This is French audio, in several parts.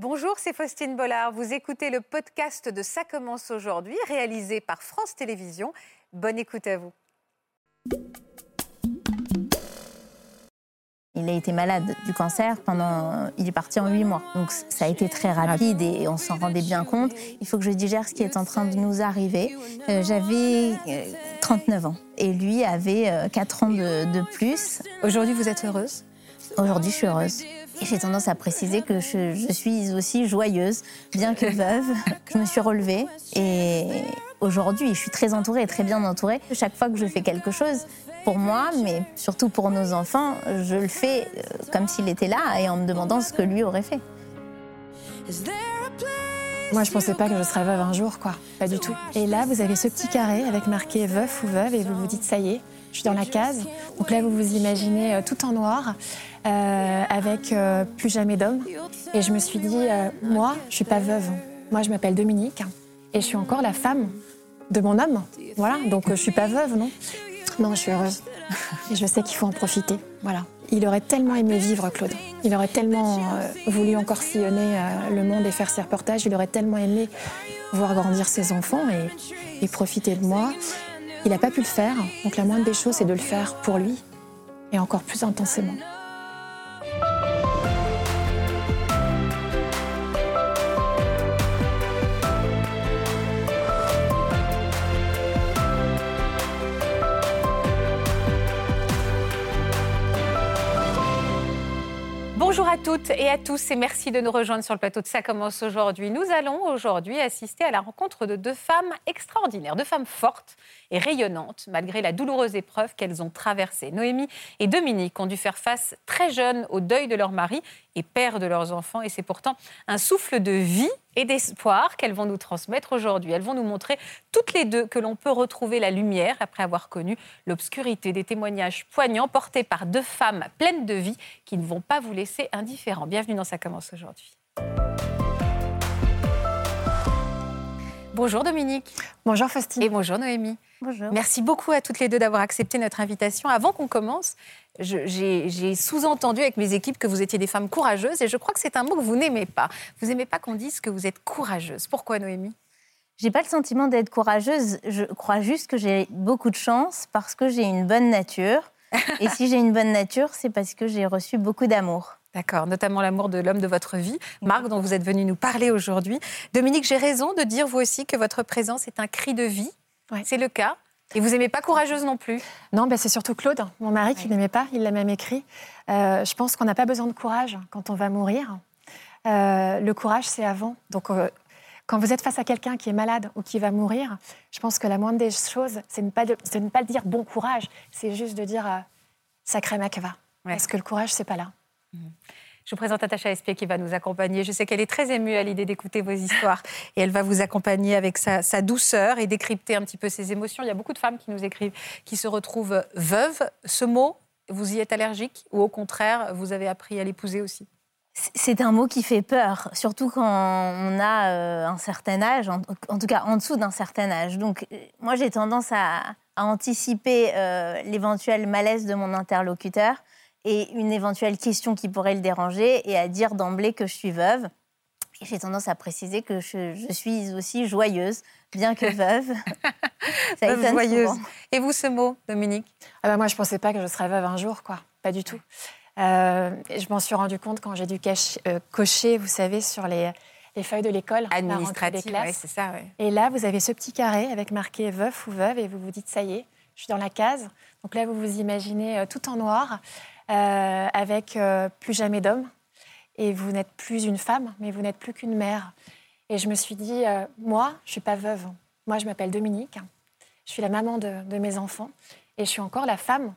Bonjour, c'est Faustine Bollard. Vous écoutez le podcast de Ça commence aujourd'hui, réalisé par France Télévisions. Bonne écoute à vous. Il a été malade du cancer pendant. Il est parti en huit mois. Donc ça a été très rapide et on s'en rendait bien compte. Il faut que je digère ce qui est en train de nous arriver. Euh, J'avais euh, 39 ans et lui avait euh, 4 ans de, de plus. Aujourd'hui, vous êtes heureuse? Aujourd'hui, je suis heureuse. Et j'ai tendance à préciser que je, je suis aussi joyeuse, bien que veuve. Je me suis relevée et aujourd'hui, je suis très entourée très bien entourée. Chaque fois que je fais quelque chose, pour moi, mais surtout pour nos enfants, je le fais euh, comme s'il était là et en me demandant ce que lui aurait fait. Moi, je pensais pas que je serais veuve un jour, quoi. Pas du tout. Et là, vous avez ce petit carré avec marqué veuf ou veuve et vous vous dites, ça y est, suis dans la case. Donc là, vous vous imaginez euh, tout en noir, euh, avec euh, plus jamais d'homme. Et je me suis dit, moi, je suis pas veuve. Moi, je m'appelle Dominique et je suis encore la femme de mon homme. Voilà, donc je suis pas veuve, non? Non, je suis heureuse. Et je sais qu'il faut en profiter. Voilà. Il aurait tellement aimé vivre, Claude. Il aurait tellement voulu encore sillonner le monde et faire ses reportages. Il aurait tellement aimé voir grandir ses enfants et profiter de moi. Il n'a pas pu le faire. Donc la moindre des choses, c'est de le faire pour lui et encore plus intensément. Bonjour à toutes et à tous et merci de nous rejoindre sur le plateau de Ça commence aujourd'hui. Nous allons aujourd'hui assister à la rencontre de deux femmes extraordinaires, deux femmes fortes et rayonnantes malgré la douloureuse épreuve qu'elles ont traversée. Noémie et Dominique ont dû faire face très jeunes au deuil de leur mari et père de leurs enfants et c'est pourtant un souffle de vie et d'espoir qu'elles vont nous transmettre aujourd'hui. Elles vont nous montrer toutes les deux que l'on peut retrouver la lumière après avoir connu l'obscurité des témoignages poignants portés par deux femmes pleines de vie qui ne vont pas vous laisser indifférents. Bienvenue dans Ça commence aujourd'hui. Bonjour Dominique. Bonjour Faustine. Et bonjour Noémie. Bonjour. Merci beaucoup à toutes les deux d'avoir accepté notre invitation. Avant qu'on commence, j'ai sous-entendu avec mes équipes que vous étiez des femmes courageuses et je crois que c'est un mot que vous n'aimez pas. Vous n'aimez pas qu'on dise que vous êtes courageuse. Pourquoi Noémie? J'ai pas le sentiment d'être courageuse. Je crois juste que j'ai beaucoup de chance parce que j'ai une bonne nature. Et si j'ai une bonne nature, c'est parce que j'ai reçu beaucoup d'amour. D'accord, notamment l'amour de l'homme de votre vie, Marc, dont vous êtes venu nous parler aujourd'hui. Dominique, j'ai raison de dire vous aussi que votre présence est un cri de vie. Ouais. C'est le cas. Et vous n'aimez pas courageuse non plus. Non, ben c'est surtout Claude, mon mari, qui n'aimait pas. Il l'a même écrit. Euh, je pense qu'on n'a pas besoin de courage quand on va mourir. Euh, le courage, c'est avant. Donc, euh, quand vous êtes face à quelqu'un qui est malade ou qui va mourir, je pense que la moindre des choses, c'est ne pas de, ne pas dire bon courage. C'est juste de dire sacré mec va. Ouais. Parce que le courage, c'est pas là. Je vous présente Natacha Espier qui va nous accompagner. Je sais qu'elle est très émue à l'idée d'écouter vos histoires et elle va vous accompagner avec sa, sa douceur et décrypter un petit peu ses émotions. Il y a beaucoup de femmes qui nous écrivent, qui se retrouvent veuves. Ce mot, vous y êtes allergique ou au contraire, vous avez appris à l'épouser aussi? C'est un mot qui fait peur, surtout quand on a euh, un certain âge, en, en tout cas en dessous d'un certain âge. Donc, euh, moi, j'ai tendance à, à anticiper euh, l'éventuel malaise de mon interlocuteur et une éventuelle question qui pourrait le déranger et à dire d'emblée que je suis veuve. Et j'ai tendance à préciser que je, je suis aussi joyeuse, bien que veuve. Ça Veuve étonne joyeuse. souvent. Et vous, ce mot, Dominique Ah bah moi, je pensais pas que je serais veuve un jour, quoi. Pas du tout. Euh, je m'en suis rendu compte quand j'ai dû cacher- euh, cocher, vous savez, sur les, les feuilles de l'école. Administrative, classes. ouais, c'est ça. ouais. Et là, vous avez ce petit carré avec marqué veuf ou veuve et vous vous dites, ça y est, je suis dans la case. Donc là, vous vous imaginez euh, tout en noir, avec euh, plus jamais d'homme. Et vous n'êtes plus une femme, mais vous n'êtes plus qu'une mère. Et je me suis dit, euh, moi, je suis pas veuve. Moi, je m'appelle Dominique. Je suis la maman de, de mes enfants. Et je suis encore la femme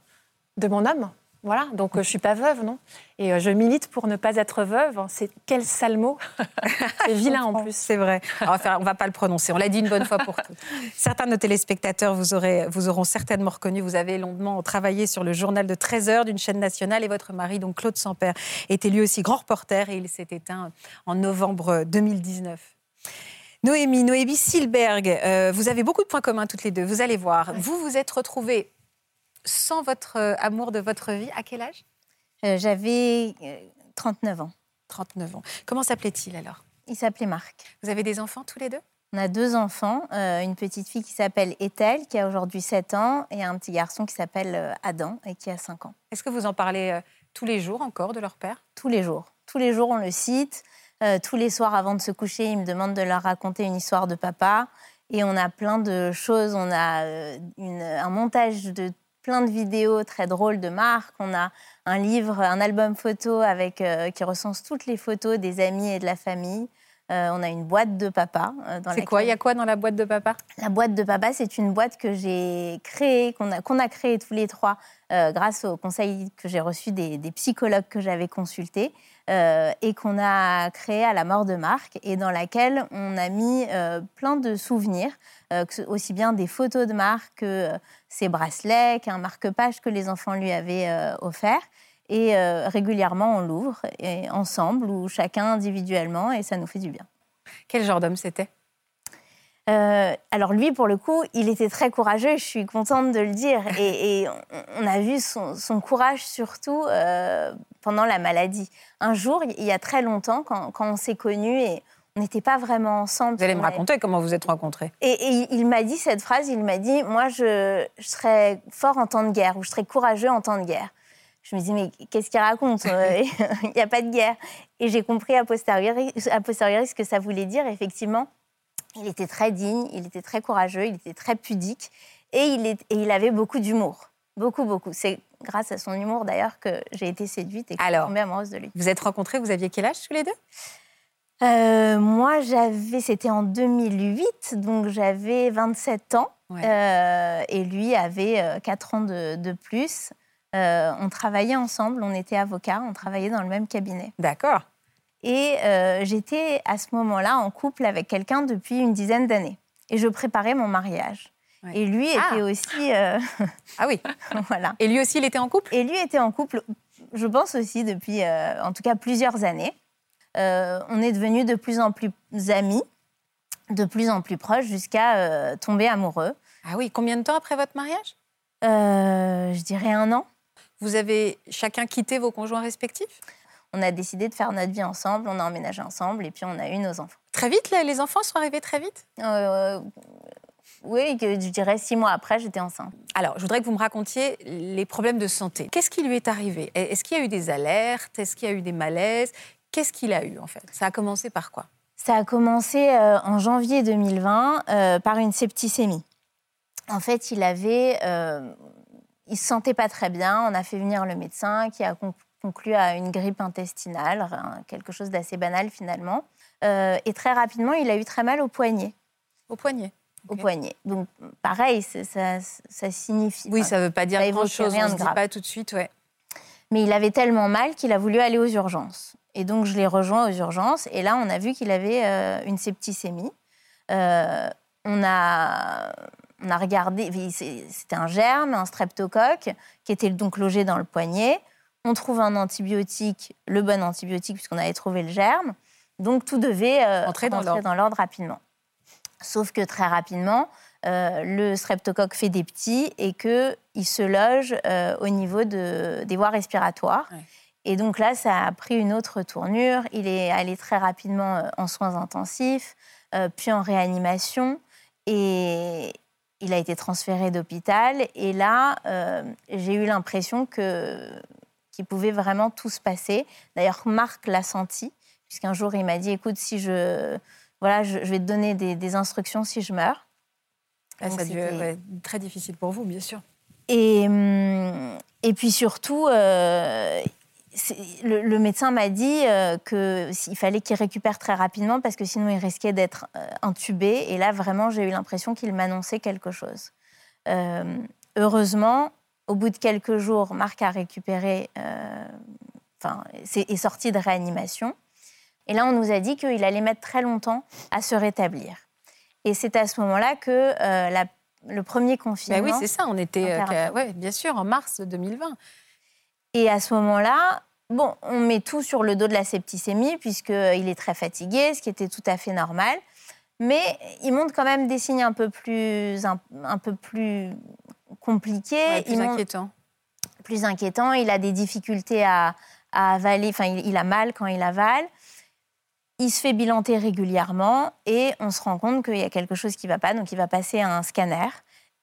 de mon homme. Voilà, donc euh, je suis pas veuve, non? Et euh, je milite pour ne pas être veuve. C'est quel sale mot C'est vilain en plus. C'est vrai. On va, faire- on va pas le prononcer. On l'a dit une bonne fois pour toutes. Certains de nos téléspectateurs vous, aurez, vous auront certainement reconnu. Vous avez longuement travaillé sur le journal de 13 heures d'une chaîne nationale et votre mari, donc Claude Sampère, était lui aussi grand reporter et il s'est éteint en novembre 2019. Noémie, Noémie Silberg, euh, vous avez beaucoup de points communs toutes les deux. Vous allez voir. Vous vous êtes retrouvées sans votre euh, amour de votre vie. À quel âge? Euh, J'avais euh, 39 ans. 39 ans. Comment s'appelait-il alors? Il s'appelait Marc. Vous avez des enfants tous les deux? On a deux enfants, euh, une petite fille qui s'appelle Ethel, qui a aujourd'hui 7 ans, et un petit garçon qui s'appelle euh, Adam, et qui a 5 ans. Est-ce que vous en parlez euh, tous les jours encore de leur père? Tous les jours. Tous les jours, on le cite. Euh, tous les soirs, avant de se coucher, il me demande de leur raconter une histoire de papa. Et on a plein de choses. On a euh, une- un montage de plein de vidéos très drôles de Marc. On a un livre, un album photo avec, euh, qui recense toutes les photos des amis et de la famille. Euh, on a une boîte de papa. euh, dans C'est quoi? Il y a quoi dans la boîte de papa? La boîte de papa, c'est une boîte que j'ai créée, qu'on a, qu'on a créée tous les trois grâce au conseil que j'ai reçu des, des psychologues que j'avais consultés euh, et qu'on a créée à la mort de Marc et dans laquelle on a mis euh, plein de souvenirs, euh, aussi bien des photos de Marc que ses bracelets, qu'un marque-page que les enfants lui avaient offert. Et régulièrement, on l'ouvre ensemble ou chacun individuellement et ça nous fait du bien. Quel genre d'homme c'était? Euh, alors lui, pour le coup, il était très courageux, je suis contente de le dire. Et, et on- a vu son, son courage surtout euh, pendant la maladie. Un jour, il y a très longtemps, quand, quand on s'est connus et on n'était pas vraiment ensemble. Vous allez me raconter comment vous êtes rencontrés. Et, et il m'a dit cette phrase, il m'a dit, moi, je, je serais fort en temps de guerre ou je serais courageux en temps de guerre. Je me dis, mais qu'est-ce qu'il raconte Euh, Il n'y a pas de guerre. Et j'ai compris a posteriori, a posteriori ce que ça voulait dire. Effectivement, il était très digne, il était très courageux, il était très pudique et il, est, et il avait beaucoup d'humour. Beaucoup, beaucoup. C'est grâce à son humour d'ailleurs que j'ai été séduite et que je suis tombée amoureuse de lui. Vous êtes rencontrés, vous aviez quel âge tous les deux? Euh, moi, j'avais, c'était en 2008, donc j'avais 27 ans. Ouais. Euh, et lui avait 4 ans de, de plus. Euh, on travaillait ensemble, on était avocats, on travaillait dans le même cabinet. D'accord. Et euh, j'étais à ce moment-là en couple avec quelqu'un depuis une dizaine d'années. Et je préparais mon mariage. Ouais. Et lui Ah. était aussi. euh, Ah oui. voilà. Et lui aussi, il était en couple? Et lui était en couple, je pense aussi, depuis euh, en tout cas plusieurs années. On est devenus de plus en plus amis, de plus en plus proches, jusqu'à tomber amoureux. Ah oui. Combien de temps après votre mariage? Je dirais un an. Vous avez chacun quitté vos conjoints respectifs? On a décidé de faire notre vie ensemble, on a emménagé ensemble et puis on a eu nos enfants. Très vite, les enfants sont arrivés très vite? Euh, oui, je dirais six mois après, j'étais enceinte. Alors, je voudrais que vous me racontiez les problèmes de santé. Qu'est-ce qui lui est arrivé? Est-ce qu'il y a eu des alertes? Est-ce qu'il y a eu des malaises? Qu'est-ce qu'il a eu, en fait? Ça a commencé par quoi? Ça a commencé euh, en janvier 2020 euh, par une septicémie. En fait, il avait, il se sentait pas très bien. On a fait venir le médecin qui a con- conclu à une grippe intestinale, quelque chose d'assez banal finalement. Euh, et très rapidement, il a eu très mal au poignet. Au poignet. Au poignet. Donc, pareil, ça, ça signifie. Oui, ça ne veut pas dire grand-chose. On ne dit pas tout de suite, ouais. Mais il avait tellement mal qu'il a voulu aller aux urgences. Et donc, je l'ai rejoint aux urgences. Et là, on a vu qu'il avait euh, une septicémie. Euh, on, a, on a regardé, c'était un germe, un streptocoque, qui était donc logé dans le poignet. On trouve un antibiotique, le bon antibiotique, puisqu'on avait trouvé le germe. Donc, tout devait euh, Entrer dans l'ordre. dans l'ordre rapidement. Sauf que très rapidement, euh, le streptocoque fait des petits et qu'il se loge euh, au niveau de- des voies respiratoires. Ouais. Et donc là, ça a pris une autre tournure. Il est allé très rapidement euh, en soins intensifs, puis en réanimation. Et il a été transféré d'hôpital. Et là, j'ai eu l'impression que qu'il pouvait vraiment tout se passer. D'ailleurs, Marc l'a senti, puisqu'un jour, il m'a dit, écoute, si je... Voilà, je, je vais te donner des, des instructions si je meurs. Donc, ça a dû être très difficile pour vous, bien sûr. Et, hum, et puis surtout, euh, le, le médecin m'a dit euh, qu'il fallait qu'il récupère très rapidement parce que sinon il risquait d'être euh, intubé. Et là, vraiment, j'ai eu l'impression qu'il m'annonçait quelque chose. Euh, heureusement, au bout de quelques jours, Marc a récupéré, euh, enfin, est sorti de réanimation. Et là, on nous a dit qu'il allait mettre très longtemps à se rétablir. Et c'est à ce moment-là que euh, la- le premier confinement. Ben oui, c'est ça. On était, euh, ouais, bien sûr, en mars 2020. Et à ce moment-là, bon, on met tout sur le dos de la septicémie, puisqu'il est très fatigué, ce qui était tout à fait normal. Mais il montre quand même des signes un peu plus, un, un peu plus Ouais, il plus inquiétant. plus inquiétant. Il a des difficultés à, à avaler, enfin, il, a mal quand il avale. Il se fait bilanter régulièrement et on se rend compte qu'il y a quelque chose qui ne va pas, donc il va passer un scanner.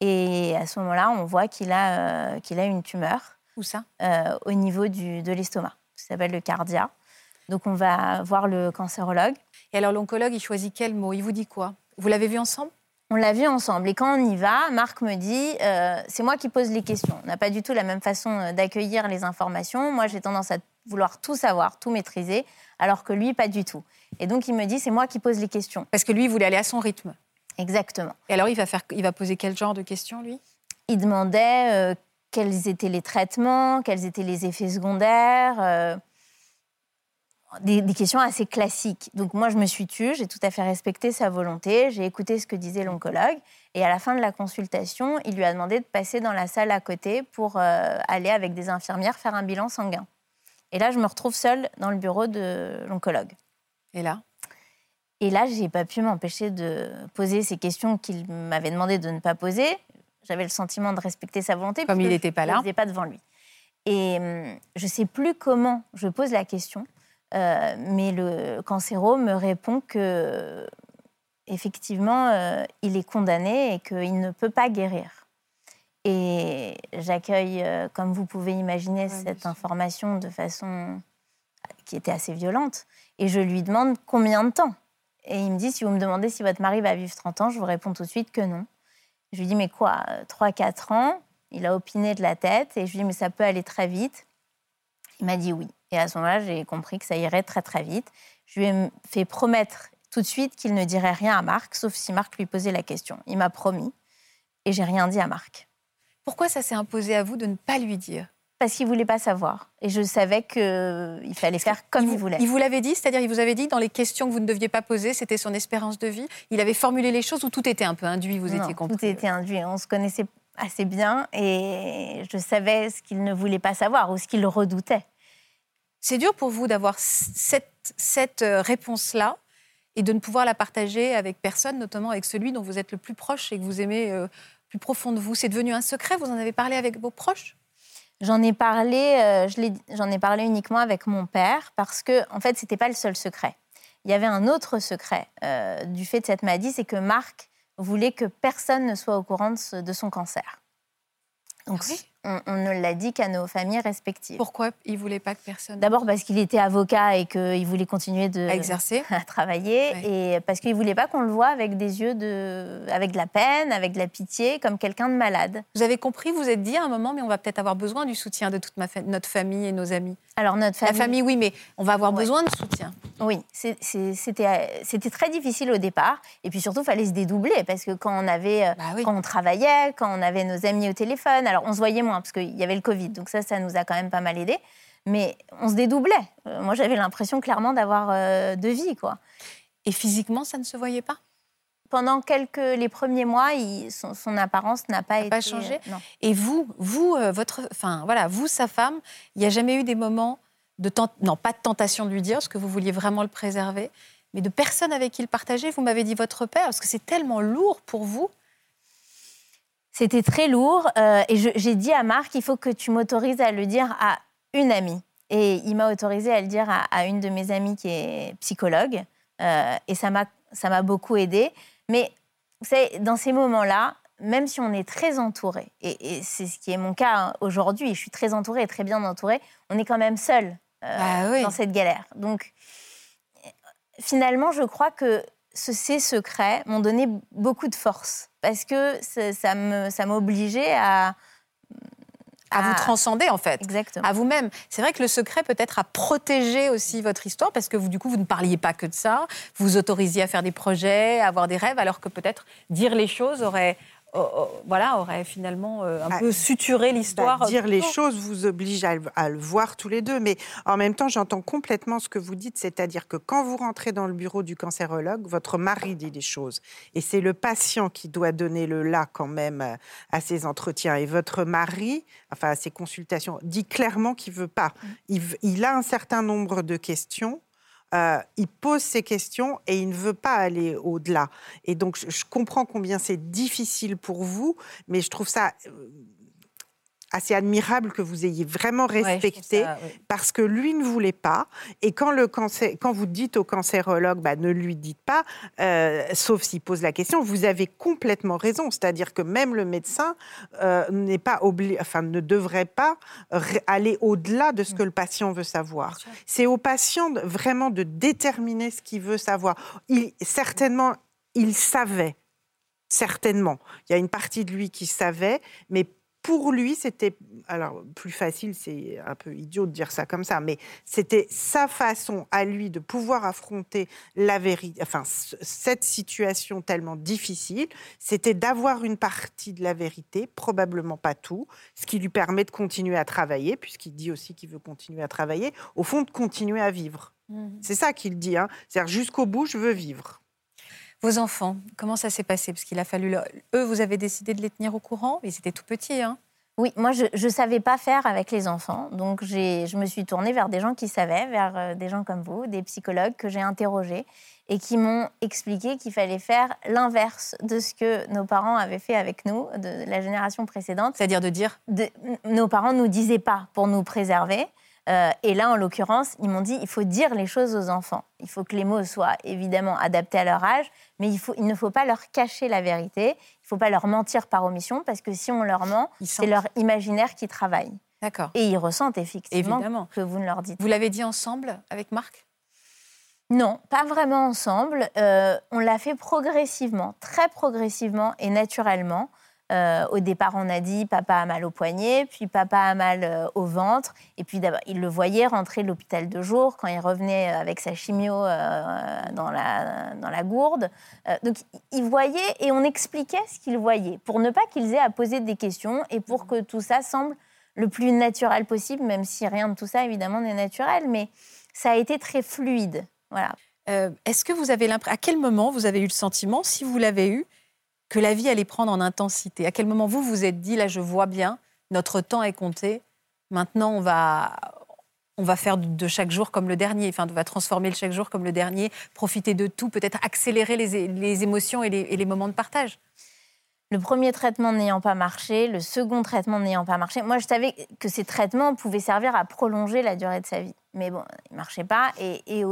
Et à ce moment-là, on voit qu'il a, euh, qu'il a une tumeur. Où ça? euh, Au niveau du, de l'estomac. Ça s'appelle le cardia. Donc on va voir le cancérologue. Et alors l'oncologue, il choisit quel mot? Il vous dit quoi? Vous l'avez vu ensemble? On l'a vu ensemble. Et quand on y va, Marc me dit, euh, c'est moi qui pose les questions. On n'a pas du tout la même façon euh, d'accueillir les informations. Moi, j'ai tendance à vouloir tout savoir, tout maîtriser, alors que lui, pas du tout. Et donc, il me dit, c'est moi qui pose les questions. Parce que lui, il voulait aller à son rythme. Exactement. Et alors, il va, faire, il va poser quel genre de questions, lui? Il demandait euh, quels étaient les traitements, quels étaient les effets secondaires des, questions assez classiques. Donc moi, je me suis tue, j'ai tout à fait respecté sa volonté, j'ai écouté ce que disait l'oncologue, et à la fin de la consultation, il lui a demandé de passer dans la salle à côté pour euh, aller avec des infirmières faire un bilan sanguin. Et là, je me retrouve seule dans le bureau de l'oncologue. Et là? Et là, j'ai pas pu m'empêcher de poser ces questions qu'il m'avait demandé de ne pas poser. J'avais le sentiment de respecter sa volonté. Comme il n'était pas là. Je n'étais pas devant lui. Et hum, je ne sais plus comment je pose la question. Euh, mais le cancéro me répond que effectivement, euh, il est condamné et qu'il ne peut pas guérir. Et j'accueille, euh, comme vous pouvez imaginer, cette information de façon qui était assez violente. Et je lui demande combien de temps. Et il me dit, si vous me demandez si votre mari va vivre 30 ans, je vous réponds tout de suite que non. Je lui dis, mais quoi, 3-4 ans? Il a opiné de la tête. Et je lui dis, mais ça peut aller très vite. Il m'a dit oui. Et à ce moment-là, j'ai compris que ça irait très très vite. Je lui ai fait promettre tout de suite qu'il ne dirait rien à Marc, sauf si Marc lui posait la question. Il m'a promis. Et j'ai rien dit à Marc. Pourquoi ça s'est imposé à vous de ne pas lui dire? Parce qu'il voulait pas savoir. Et je savais qu'il fallait faire comme il, voulait. Il vous l'avait dit? C'est-à-dire, il vous avait dit dans les questions que vous ne deviez pas poser, c'était son espérance de vie Il avait formulé les choses ou tout était un peu induit, vous étiez compris? Tout était induit. On se connaissait assez bien et je savais ce qu'il ne voulait pas savoir ou ce qu'il redoutait. C'est dur pour vous d'avoir cette, cette euh, réponse-là et de ne pouvoir la partager avec personne, notamment avec celui dont vous êtes le plus proche et que vous aimez euh, plus profond de vous. C'est devenu un secret Vous en avez parlé avec vos proches? J'en ai parlé, euh, j'en ai parlé uniquement avec mon père parce que, en fait, c'était pas le seul secret. Il y avait un autre secret du fait de cette maladie, c'est que Marc voulait que personne ne soit au courant de, son cancer. Donc, ah on, ne l'a dit qu'à nos familles respectives. Pourquoi il ne voulait pas que personne D'abord parce qu'il était avocat et qu'il voulait continuer de, à exercer, à travailler, et parce qu'il ne voulait pas qu'on le voit avec des yeux de, avec de la peine, avec de la pitié, comme quelqu'un de malade. Vous avez compris, vous êtes dit à un moment, mais on va peut-être avoir besoin du soutien de toute notre famille et nos amis. Alors notre famille, la famille, oui, mais on va avoir besoin de soutien. Oui, c'était très difficile au départ, et puis surtout, il fallait se dédoubler parce que quand on avait, bah quand on travaillait, quand on avait nos amis au téléphone, alors on se voyait moins parce qu'il y avait le Covid, donc ça, ça nous a quand même pas mal aidé. Mais on se dédoublait. Euh, moi, j'avais l'impression clairement d'avoir euh, deux vies, quoi. Et physiquement, ça ne se voyait pas? Pendant quelques les premiers mois, son, apparence n'a pas été pas changé? Et vous, vous, votre, enfin voilà, vous, sa femme, il n'y a jamais eu des moments de non pas de tentation de lui dire, parce que vous vouliez vraiment le préserver, mais de personnes avec qui le partager? Vous m'avez dit votre père, parce que c'est tellement lourd pour vous. C'était très lourd, euh, et j'ai dit à Marc, il faut que tu m'autorises à le dire à une amie. Et il m'a autorisé à le dire à, une de mes amies qui est psychologue, euh, et ça m'a beaucoup aidé. Mais vous savez, dans ces moments-là, même si on est très entouré, et, et c'est ce qui est mon cas aujourd'hui, je suis très entourée et très bien entourée, on est quand même seul euh, bah dans cette galère. Donc, finalement, je crois que ces secrets m'ont donné beaucoup de force parce que ça m'obligeait à, à, vous transcender en fait, Exactement. à vous-même. C'est vrai que le secret peut-être a protégé aussi votre histoire parce que vous du coup vous ne parliez pas que de ça, vous vous autorisiez à faire des projets, à avoir des rêves, alors que peut-être dire les choses aurait voilà, aurait finalement euh, un bah, peu suturé l'histoire. Bah, dire les choses vous oblige à, le voir tous les deux, mais en même temps, j'entends complètement ce que vous dites, c'est-à-dire que quand vous rentrez dans le bureau du cancérologue, votre mari dit les choses, et c'est le patient qui doit donner le là quand même euh, à ses entretiens, et votre mari, enfin à ses consultations, dit clairement qu'il veut pas. Mm. il a un certain nombre de questions euh, il pose ses questions et il ne veut pas aller au-delà. Et donc, je, comprends combien c'est difficile pour vous, mais je trouve ça euh, assez admirable que vous ayez vraiment respecté ça, parce que lui ne voulait pas. Et quand, le cancer, quand vous dites au cancérologue, bah, ne lui dites pas, euh, sauf s'il pose la question, vous avez complètement raison. C'est-à-dire que même le médecin euh, n'est pas obli- enfin, ne devrait pas aller au-delà de ce que le patient veut savoir. C'est au patient de- vraiment de déterminer ce qu'il veut savoir. Il, certainement, il savait. Certainement. Il y a une partie de lui qui savait, mais pour lui, c'était alors plus facile, c'est un peu idiot de dire ça comme ça, mais c'était sa façon à lui de pouvoir affronter la vérité, enfin cette situation tellement difficile, c'était d'avoir une partie de la vérité, probablement pas tout, ce qui lui permet de continuer à travailler, puisqu'il dit aussi qu'il veut continuer à travailler, au fond de continuer à vivre. Mhm. C'est ça qu'il dit, hein. c'est-à-dire jusqu'au bout, je veux vivre. Vos enfants, comment ça s'est passé? Parce qu'il a fallu. leur- Eux, vous avez décidé de les tenir au courant? Ils étaient tout petits, hein Oui, moi, je ne savais pas faire avec les enfants. Donc, je me suis tournée vers des gens qui savaient, vers euh, des gens comme vous, des psychologues que j'ai interrogés et qui m'ont expliqué qu'il fallait faire l'inverse de ce que nos parents avaient fait avec nous, de la génération précédente. C'est-à-dire de dire? De- nos parents ne nous disaient pas pour nous préserver. Euh, et là, en l'occurrence, ils m'ont dit il faut dire les choses aux enfants. Il faut que les mots soient évidemment adaptés à leur âge, mais il, faut, il ne faut pas leur cacher la vérité. Il ne faut pas leur mentir par omission, parce que si on leur ment, c'est leur imaginaire qui travaille. D'accord. Et ils ressentent effectivement Évidemment. que vous ne leur dites Vous l'avez dit ensemble avec Marc? Non, pas vraiment ensemble. Euh, on l'a fait progressivement, très progressivement et naturellement. Euh, au départ, on a dit papa a mal au poignet, puis papa a mal euh, au ventre. Et puis d'abord, il le voyait rentrer de l'hôpital de jour quand il revenait avec sa chimio euh, dans, la, dans la gourde. Euh, donc il voyait et on expliquait ce qu'il voyait pour ne pas qu'ils aient à poser des questions et pour que tout ça semble le plus naturel possible, même si rien de tout ça évidemment n'est naturel. Mais ça a été très fluide. Voilà. Euh, Est-ce que vous avez l'impression. À quel moment vous avez eu le sentiment, si vous l'avez eu, que la vie allait prendre en intensité À quel moment vous vous êtes dit, là, je vois bien, notre temps est compté, maintenant on va. On va faire de chaque jour comme le dernier, enfin, on va transformer le chaque jour comme le dernier, profiter de tout, peut-être accélérer les, les émotions et les, moments de partage? Le premier traitement n'ayant pas marché, le second traitement n'ayant pas marché, moi je savais que ces traitements pouvaient servir à prolonger la durée de sa vie. Mais bon, ils ne marchaient pas. Et, et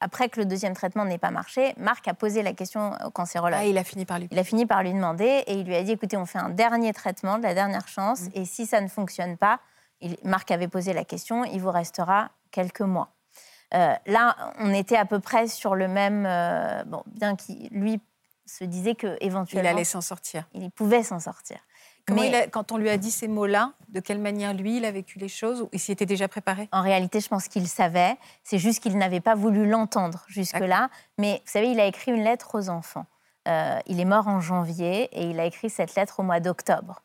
après que le deuxième traitement n'ait pas marché, Marc a posé la question au cancérologue. Ah, il a fini par lui. Il a fini par lui demander et il lui a dit écoutez, on fait un dernier traitement, de la dernière chance, Mm. et si ça ne fonctionne pas, il- Marc avait posé la question il vous restera quelques mois. Euh, là, on était à peu près sur le même. euh, bon, bien qu'il lui se disait que Il éventuellement allait s'en sortir. il pouvait s'en sortir. Comment Mais- il a- quand on lui a dit ces mots-là, de quelle manière lui, il a vécu les choses ou Il s'y était déjà préparé? En réalité, je pense qu'il savait. C'est juste qu'il n'avait pas voulu l'entendre jusque-là. Mais vous savez, il a écrit une lettre aux enfants. Euh, il est mort en janvier et il a écrit cette lettre au mois d'octobre.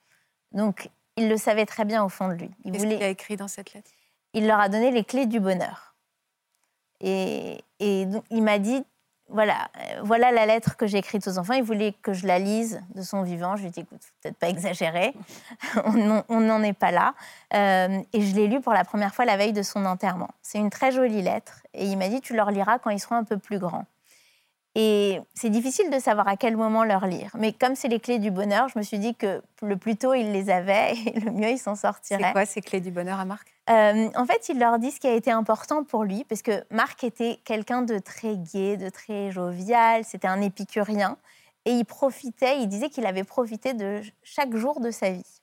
Donc, il le savait très bien au fond de lui. Il, Qu'est-ce voulait... qu'il a écrit dans cette lettre? Il leur a donné les clés du bonheur. Et, et donc, il m'a dit, voilà, euh, voilà la lettre que j'ai écrite aux enfants. Il voulait que je la lise de son vivant. Je lui ai dit, écoute, peut-être pas exagérer. on n'en- est pas là. Euh, et je l'ai lu pour la première fois la veille de son enterrement. C'est une très jolie lettre. Et il m'a dit, tu leur liras quand ils seront un peu plus grands. Et c'est difficile de savoir à quel moment leur lire. Mais comme c'est les clés du bonheur, je me suis dit que le plus tôt il les avait, et le mieux il s'en sortirait. C'est quoi ces clés du bonheur à Marc? Euh, en fait, il leur dit ce qui a été important pour lui, parce que Marc était quelqu'un de très gai, de très jovial, c'était un épicurien, et il profitait, il disait qu'il avait profité de chaque jour de sa vie.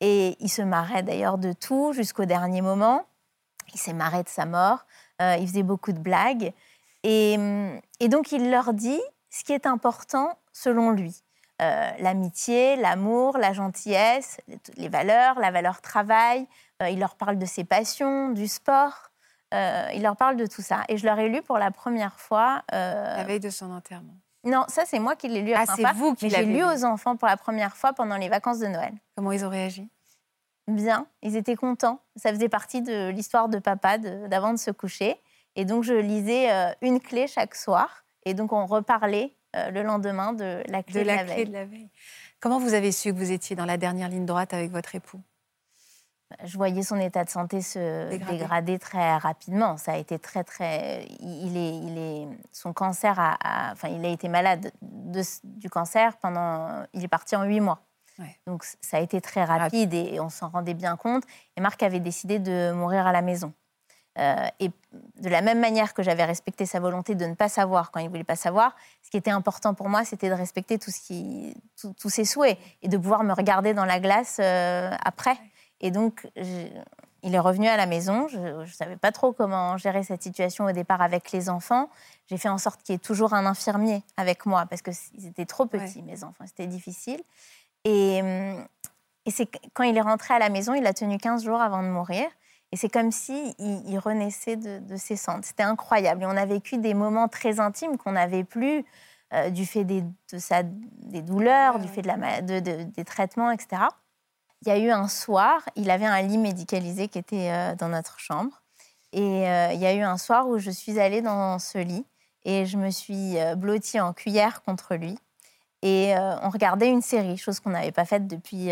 Et il se marrait d'ailleurs de tout jusqu'au dernier moment. Il s'est marré de sa mort, euh, il faisait beaucoup de blagues. Et, et donc, il leur dit ce qui est important selon lui. Euh, L'amitié, l'amour, la gentillesse, les- les valeurs, la valeur travail. Euh, il leur parle de ses passions, du sport. Euh, il leur parle de tout ça. Et je leur ai lu pour la première fois. La veille de son enterrement. Non, ça, c'est moi qui l'ai lu à Ah, c'est vous qui j'ai l'avez lu lu. aux enfants pour la première fois pendant les vacances de Noël. Comment ils ont réagi? Bien, ils étaient contents. Ça faisait partie de l'histoire de papa de- d'avant de, se coucher. Et donc, je lisais euh, une clé chaque soir. Et donc, on reparlait euh, le lendemain de la clé De de, la clé veille. de la veille. Comment vous avez su que vous étiez dans la dernière ligne droite avec votre époux? Je voyais son état de santé se Dégradé. dégrader, très rapidement. Ça a été très, très. Il est, il est, son cancer a, a- enfin, il a été malade de- du cancer pendant. Il est parti en huit mois. Donc ça a été très rapide et, on s'en rendait bien compte. Et Marc avait décidé de mourir à la maison. Euh, et de la même manière que j'avais respecté sa volonté de ne pas savoir quand il voulait pas savoir, ce qui était important pour moi, c'était de respecter tout ce qui, tous ses souhaits et de pouvoir me regarder dans la glace euh, après. Et donc, il est revenu à la maison. Je ne savais pas trop comment gérer cette situation au départ avec les enfants. J'ai fait en sorte qu'il y ait toujours un infirmier avec moi parce qu'ils étaient trop petits, mes enfants. C'était difficile. Et, hum, et c'est quand il est rentré à la maison, il a tenu 15 jours avant de mourir. Et c'est comme si il, renaissait de, ses cendres. C'était incroyable. Et on a vécu des moments très intimes qu'on n'avait plus euh, du fait des, de sa, des douleurs, du fait de la, des traitements, etc. Il y a eu un soir, il avait un lit médicalisé qui était euh, dans notre chambre. Et euh, il y a eu un soir où je suis allée dans ce lit et je me suis blottie en cuillère contre lui. Et on regardait une série, chose qu'on n'avait pas faite depuis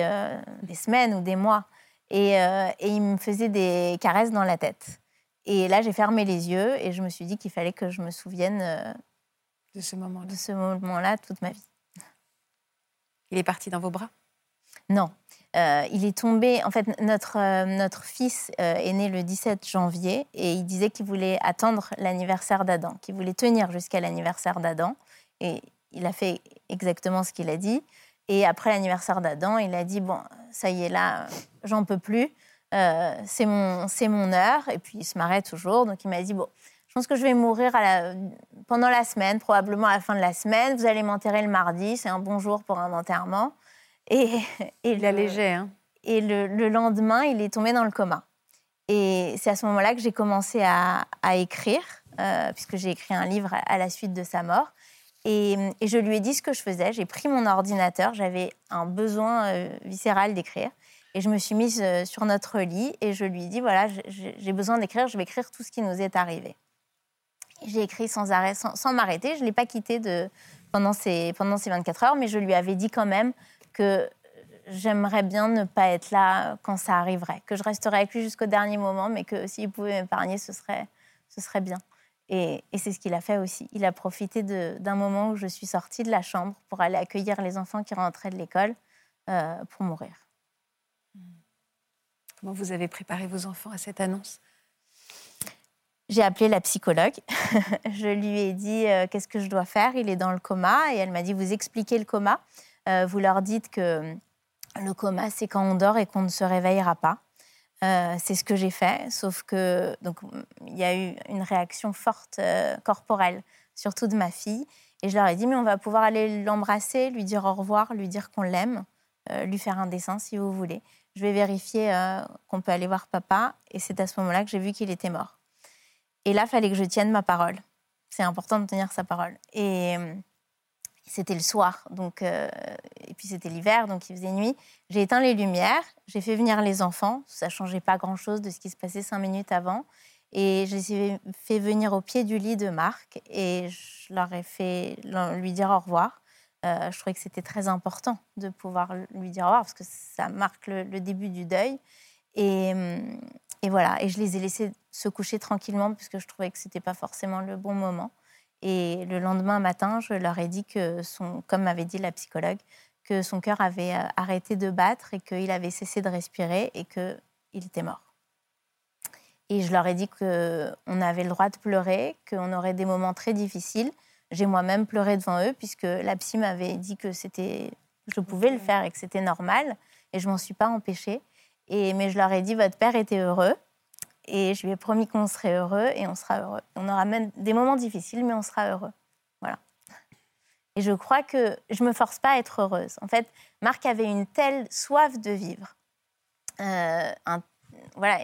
des semaines ou des mois. Euh, et, il me faisait des caresses dans la tête. Et là, j'ai fermé les yeux et je me suis dit qu'il fallait que je me souvienne euh, de ce moment-là. Moment-là toute ma vie. Il est parti dans vos bras? Non. Euh, il est tombé. En fait, notre, notre fils est né le 17 janvier et il disait qu'il voulait attendre l'anniversaire d'Adam, qu'il voulait tenir jusqu'à l'anniversaire d'Adam. Et il a fait exactement ce qu'il a dit. Et après l'anniversaire d'Adam, il a dit Bon, ça y est, là, j'en peux plus. Euh, c'est mon, mon heure. Et puis, il se marrait toujours. Donc, il m'a dit, bon, je pense que je vais mourir à la, pendant la semaine, probablement à la fin de la semaine. Vous allez m'enterrer le mardi. C'est un bon jour pour un enterrement. Et, et il allégeait. Hein. Et le, lendemain, il est tombé dans le coma. Et c'est à ce moment-là que j'ai commencé à, à écrire, euh, puisque j'ai écrit un livre à, la suite de sa mort. Et, et, je lui ai dit ce que je faisais. J'ai pris mon ordinateur. J'avais un besoin euh, viscéral d'écrire. Et je me suis mise euh, sur notre lit et je lui ai dit, voilà, j'ai besoin d'écrire, je vais écrire tout ce qui nous est arrivé. J'ai écrit sans arrêt, sans, m'arrêter. Je ne l'ai pas quitté pendant, ces, pendant ces 24 heures, mais je lui avais dit quand même que j'aimerais bien ne pas être là quand ça arriverait, que je resterais avec lui jusqu'au dernier moment, mais que s'il pouvait m'épargner, ce serait bien. Et, c'est ce qu'il a fait aussi. Il a profité d'un moment où je suis sortie de la chambre pour aller accueillir les enfants qui rentraient de l'école euh, pour mourir. Comment vous avez préparé vos enfants à cette annonce? J'ai appelé la psychologue. je lui ai dit euh, qu'est-ce que je dois faire? Il est dans le coma et elle m'a dit vous expliquez le coma. Euh, vous leur dites que le coma c'est quand on dort et qu'on ne se réveillera pas. C'est ce que j'ai fait, sauf que donc il y a eu une réaction forte corporelle, surtout de ma fille. Et je leur ai dit mais on va pouvoir aller l'embrasser, lui dire au revoir, lui dire qu'on l'aime, lui faire un dessin si vous voulez je vais vérifier euh, qu'on peut aller voir papa. Et c'est à ce moment-là que j'ai vu qu'il était mort. Et là, fallait que je tienne ma parole. C'est important de tenir sa parole. Et euh, c'était le soir, donc, euh, et puis c'était l'hiver, donc il faisait nuit. J'ai éteint les lumières, j'ai fait venir les enfants. Ça changeait pas grand-chose de ce qui se passait cinq minutes avant. Et je les ai fait venir au pied du lit de Marc et je leur ai fait lui dire au revoir. Euh, je trouvais que c'était très important de pouvoir lui dire au revoir parce que ça marque le, début du deuil. Hum, et, voilà, et je les ai laissés se coucher tranquillement parce que je trouvais que ce n'était pas forcément le bon moment. Et le lendemain matin, je leur ai dit que, son, comme m'avait dit la psychologue, que son cœur avait euh, arrêté de battre et qu'il avait cessé de respirer et qu'il était mort. Et je leur ai dit qu'on avait le droit de pleurer, qu'on aurait des moments très difficiles, j'ai moi-même pleuré devant eux puisque la psy m'avait dit que c'était, je pouvais le faire et que c'était normal et je m'en suis pas empêchée. Et mais je leur ai dit votre père était heureux et je lui ai promis qu'on serait heureux et on sera heureux. On aura même des moments difficiles mais on sera heureux. Voilà. Et je crois que je me force pas à être heureuse. En fait, Marc avait une telle soif de vivre. Euh, voilà,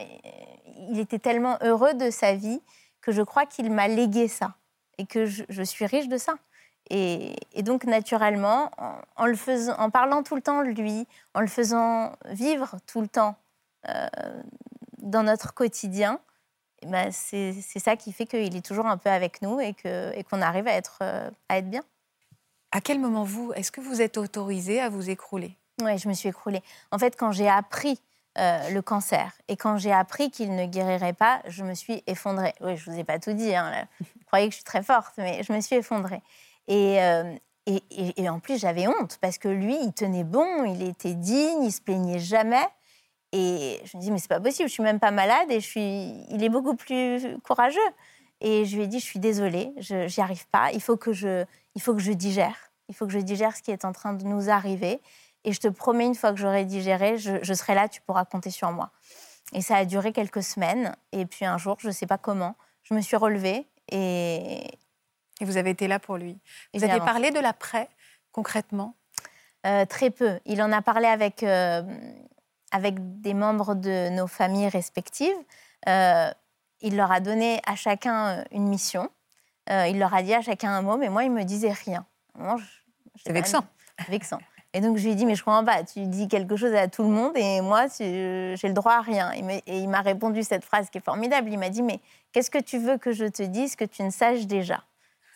il était tellement heureux de sa vie que je crois qu'il m'a légué ça et que je, suis riche de ça. Et, donc, naturellement, en parlant tout le temps de lui, en le faisant vivre tout le temps euh, dans notre quotidien, eh ben c'est ça qui fait qu'il est toujours un peu avec nous et qu'on arrive à être, euh, à être bien. À quel moment, vous, est-ce que vous êtes autorisée à vous écrouler? Oui, je me suis écroulée. En fait, quand j'ai appris euh, le cancer. Et quand j'ai appris qu'il ne guérirait pas, je me suis effondrée. Oui, je ne vous ai pas tout dit, hein, vous croyez que je suis très forte, mais je me suis effondrée. Et, euh, Et, en plus, j'avais honte parce que lui, il tenait bon, il était digne, il se plaignait jamais. Et je me dis, mais c'est pas possible, je suis même pas malade et je suis... il est beaucoup plus courageux. Et je lui ai dit, je suis désolée, je n'y arrive pas, il faut, que je, il faut que je digère. Il faut que je digère ce qui est en train de nous arriver. Et je te promets, une fois que j'aurai digéré, je, je, serai là, tu pourras compter sur moi. Et ça a duré quelques semaines. Et puis un jour, je ne sais pas comment, je me suis relevée et, et vous avez été là pour lui. Vous avez parlé de l'après, concrètement? Euh, Très peu. Il en a parlé avec, euh, avec des membres de nos familles respectives. Euh, il leur a donné à chacun une mission. il leur a dit à chacun un mot, mais moi, il me disait rien. C'est vexant. Vexant. Et donc, je lui ai dit, mais je comprends pas, tu dis quelque chose à tout le monde et moi, j'ai le droit à rien. Et il m'a répondu cette phrase qui est formidable. Il m'a dit, mais qu'est-ce que tu veux que je te dise que tu ne saches déjà?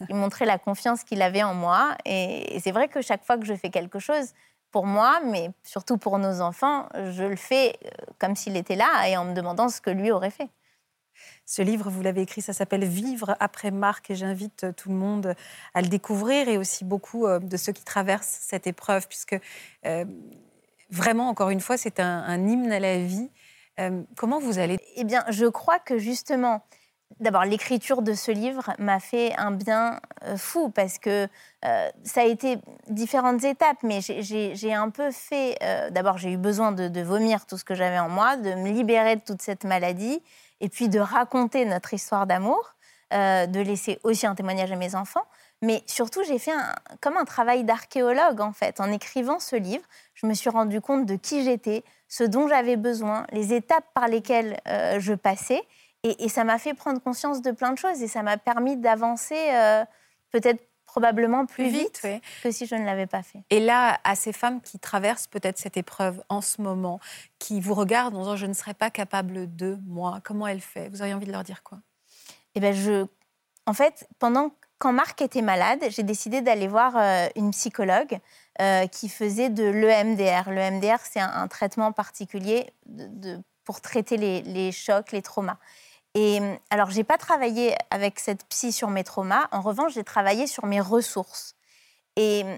Il montrait la confiance qu'il avait en moi. Et, c'est vrai que chaque fois que je fais quelque chose, pour moi, mais surtout pour nos enfants, je le fais euh, comme s'il était là et en me demandant ce que lui aurait fait. Ce livre, vous l'avez écrit, ça s'appelle Vivre après Marc et j'invite euh, tout le monde à le découvrir et aussi beaucoup euh, de ceux qui traversent cette épreuve puisque vraiment, encore une fois, c'est un, un, hymne à la vie. comment vous allez? Eh bien, je crois que justement, D'abord, l'écriture de ce livre m'a fait un bien euh, fou parce que euh, ça a été différentes étapes, mais j'ai un peu fait. Euh, d'abord, j'ai eu besoin de, vomir tout ce que j'avais en moi, de me libérer de toute cette maladie, et puis de raconter notre histoire d'amour, de laisser aussi un témoignage à mes enfants. Mais surtout, j'ai fait comme un travail d'archéologue, en fait. En écrivant ce livre, je me suis rendu compte de qui j'étais, ce dont j'avais besoin, les étapes par lesquelles je passais. Et, ça m'a fait prendre conscience de plein de choses et ça m'a permis d'avancer euh, peut-être probablement plus, vite, que si je ne l'avais pas fait. Et là, à ces femmes qui traversent peut-être cette épreuve en ce moment, qui vous regardent en disant je ne serais pas capable de moi, comment elle fait? Vous auriez envie de leur dire quoi? Eh ben, je, en fait, pendant quand Marc était malade, j'ai décidé d'aller voir euh, une psychologue euh, qui faisait de l'EMDR. L'EMDR, c'est un, traitement particulier de, pour traiter les, les chocs, les traumas. Et euh, alors, j'ai pas travaillé avec cette psy sur mes traumas. En revanche, j'ai travaillé sur mes ressources. Et euh,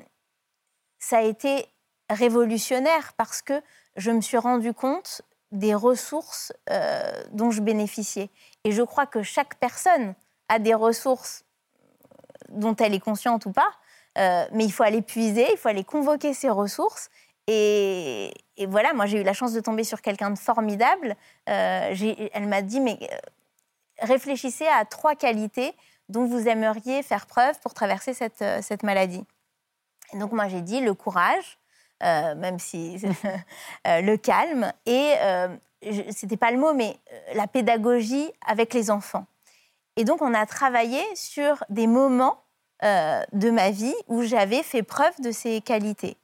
ça a été révolutionnaire parce que je me suis rendu compte des ressources euh, dont je bénéficiais. Et je crois que chaque personne a des ressources dont elle est consciente ou pas, mais il faut aller puiser, il faut aller convoquer ces ressources. Et, et voilà, moi j'ai eu la chance de tomber sur quelqu'un de formidable. elle m'a dit, mais réfléchissez à trois qualités dont vous aimeriez faire preuve pour traverser cette, euh, cette maladie. Donc moi j'ai dit le courage, euh, même si euh, le calme, et c'était pas le mot, mais la pédagogie avec les enfants. Et donc on a travaillé sur des moments de ma vie où j'avais fait preuve de ces qualités.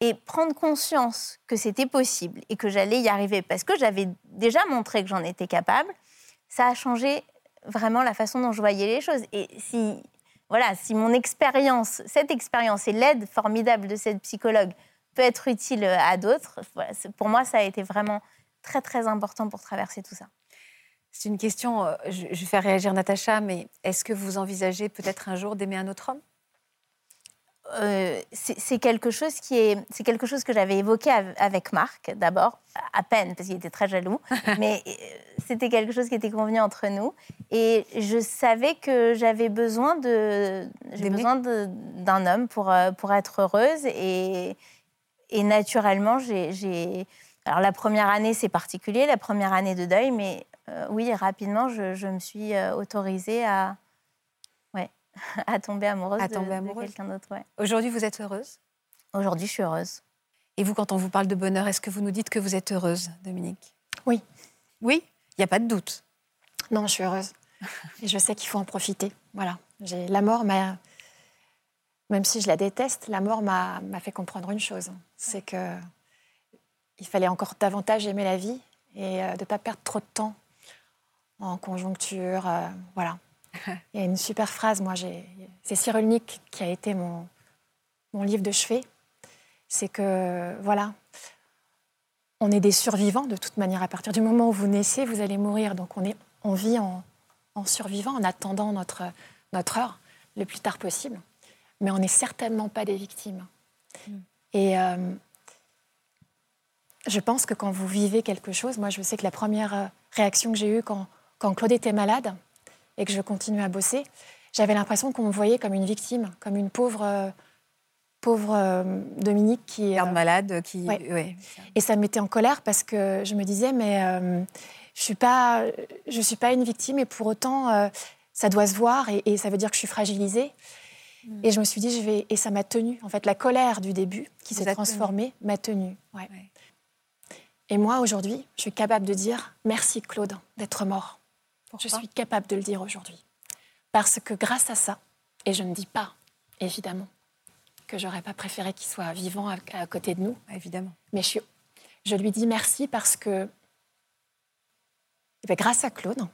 Et prendre conscience que c'était possible et que j'allais y arriver, parce que j'avais déjà montré que j'en étais capable, ça a changé vraiment la façon dont je voyais les choses. Et si, voilà, si mon expérience, cette expérience et l'aide formidable de cette psychologue peut être utile à d'autres, pour moi, ça a été vraiment très, très important pour traverser tout ça. C'est une question, euh, je vais faire réagir Natacha, mais est-ce que vous envisagez peut-être un jour d'aimer un autre homme? Euh, c'est quelque chose qui est, c'est quelque chose que j'avais évoqué avec Marc d'abord, à peine parce qu'il était très jaloux, mais euh, c'était quelque chose qui était convenu entre nous. Et je savais que j'avais besoin de, j'ai besoin d'un homme pour euh, pour être heureuse et et naturellement j'ai, alors la première année c'est particulier, la première année de deuil, mais oui rapidement je, je me suis autorisée à à tomber amoureuse, à tomber de, quelqu'un d'autre. Aujourd'hui, vous êtes heureuse? Aujourd'hui, je suis heureuse. Et vous, quand on vous parle de bonheur, est-ce que vous nous dites que vous êtes heureuse, Dominique? Oui. Oui? Il n'y a pas de doute? Non, je suis heureuse. Et je sais qu'il faut en profiter. Voilà. La mort m'a. Même si je la déteste, la mort m'a fait comprendre une chose c'est que il fallait encore davantage aimer la vie et euh, de ne pas perdre trop de temps en conjoncture. Euh, voilà. Il y a une super phrase, moi, c'est Cyrulnik qui a été mon, mon livre de chevet. C'est que, voilà, on est des survivants de toute manière. À partir du moment où vous naissez, vous allez mourir. Donc on, est, on vit en, en survivant, en attendant notre, notre heure le plus tard possible. mais on n'est certainement pas des victimes. Mm. Et euh, je pense que quand vous vivez quelque chose, moi je sais que la première euh, réaction que j'ai eue quand, quand Claude était malade et que je continuais à bosser, j'avais l'impression qu'on me voyait comme une victime, comme une pauvre, euh, pauvre Dominique qui est malade, qui. Et ça me mettait en colère parce que je me disais mais je suis pas, je suis pas une victime et pour autant ça doit se voir et, et, ça veut dire que je suis fragilisée. Et je me suis dit, je vais. Et ça m'a tenue. En fait, la colère du début, qui s'est transformée, m'a tenue. Ouais. Et moi, aujourd'hui, je suis capable de dire merci, Claude, d'être mort. Je suis capable de le dire aujourd'hui. Parce que grâce à ça, et je ne dis pas, évidemment, que j'aurais pas préféré qu'il soit vivant à, côté de nous. Évidemment. Mais je, je lui dis merci parce que, eh ben, grâce à Claude,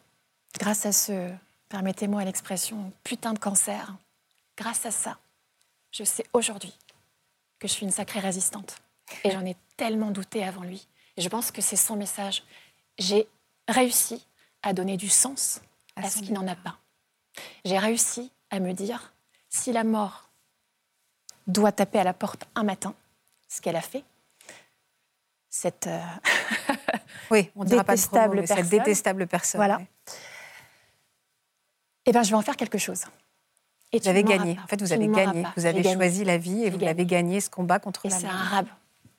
grâce à ce, permettez-moi l'expression, putain de cancer, grâce à ça, je sais aujourd'hui que je suis une sacrée résistante. Et j'en ai tellement douté avant lui. Et je pense que c'est son message. J'ai réussi à donner du sens à, ce qui n'en a pas. J'ai réussi à me dire, si la mort doit taper à la porte un matin, ce qu'elle a fait, cette euh, oui, on détestable, pas personne, cette détestable personne. Voilà. Eh bien, je vais en faire quelque chose. Et vous avez gagné. En fait, vous avez gagné. Vous avez choisi la vie et vous avez gagné ce combat contre et la mort. C'est un rab,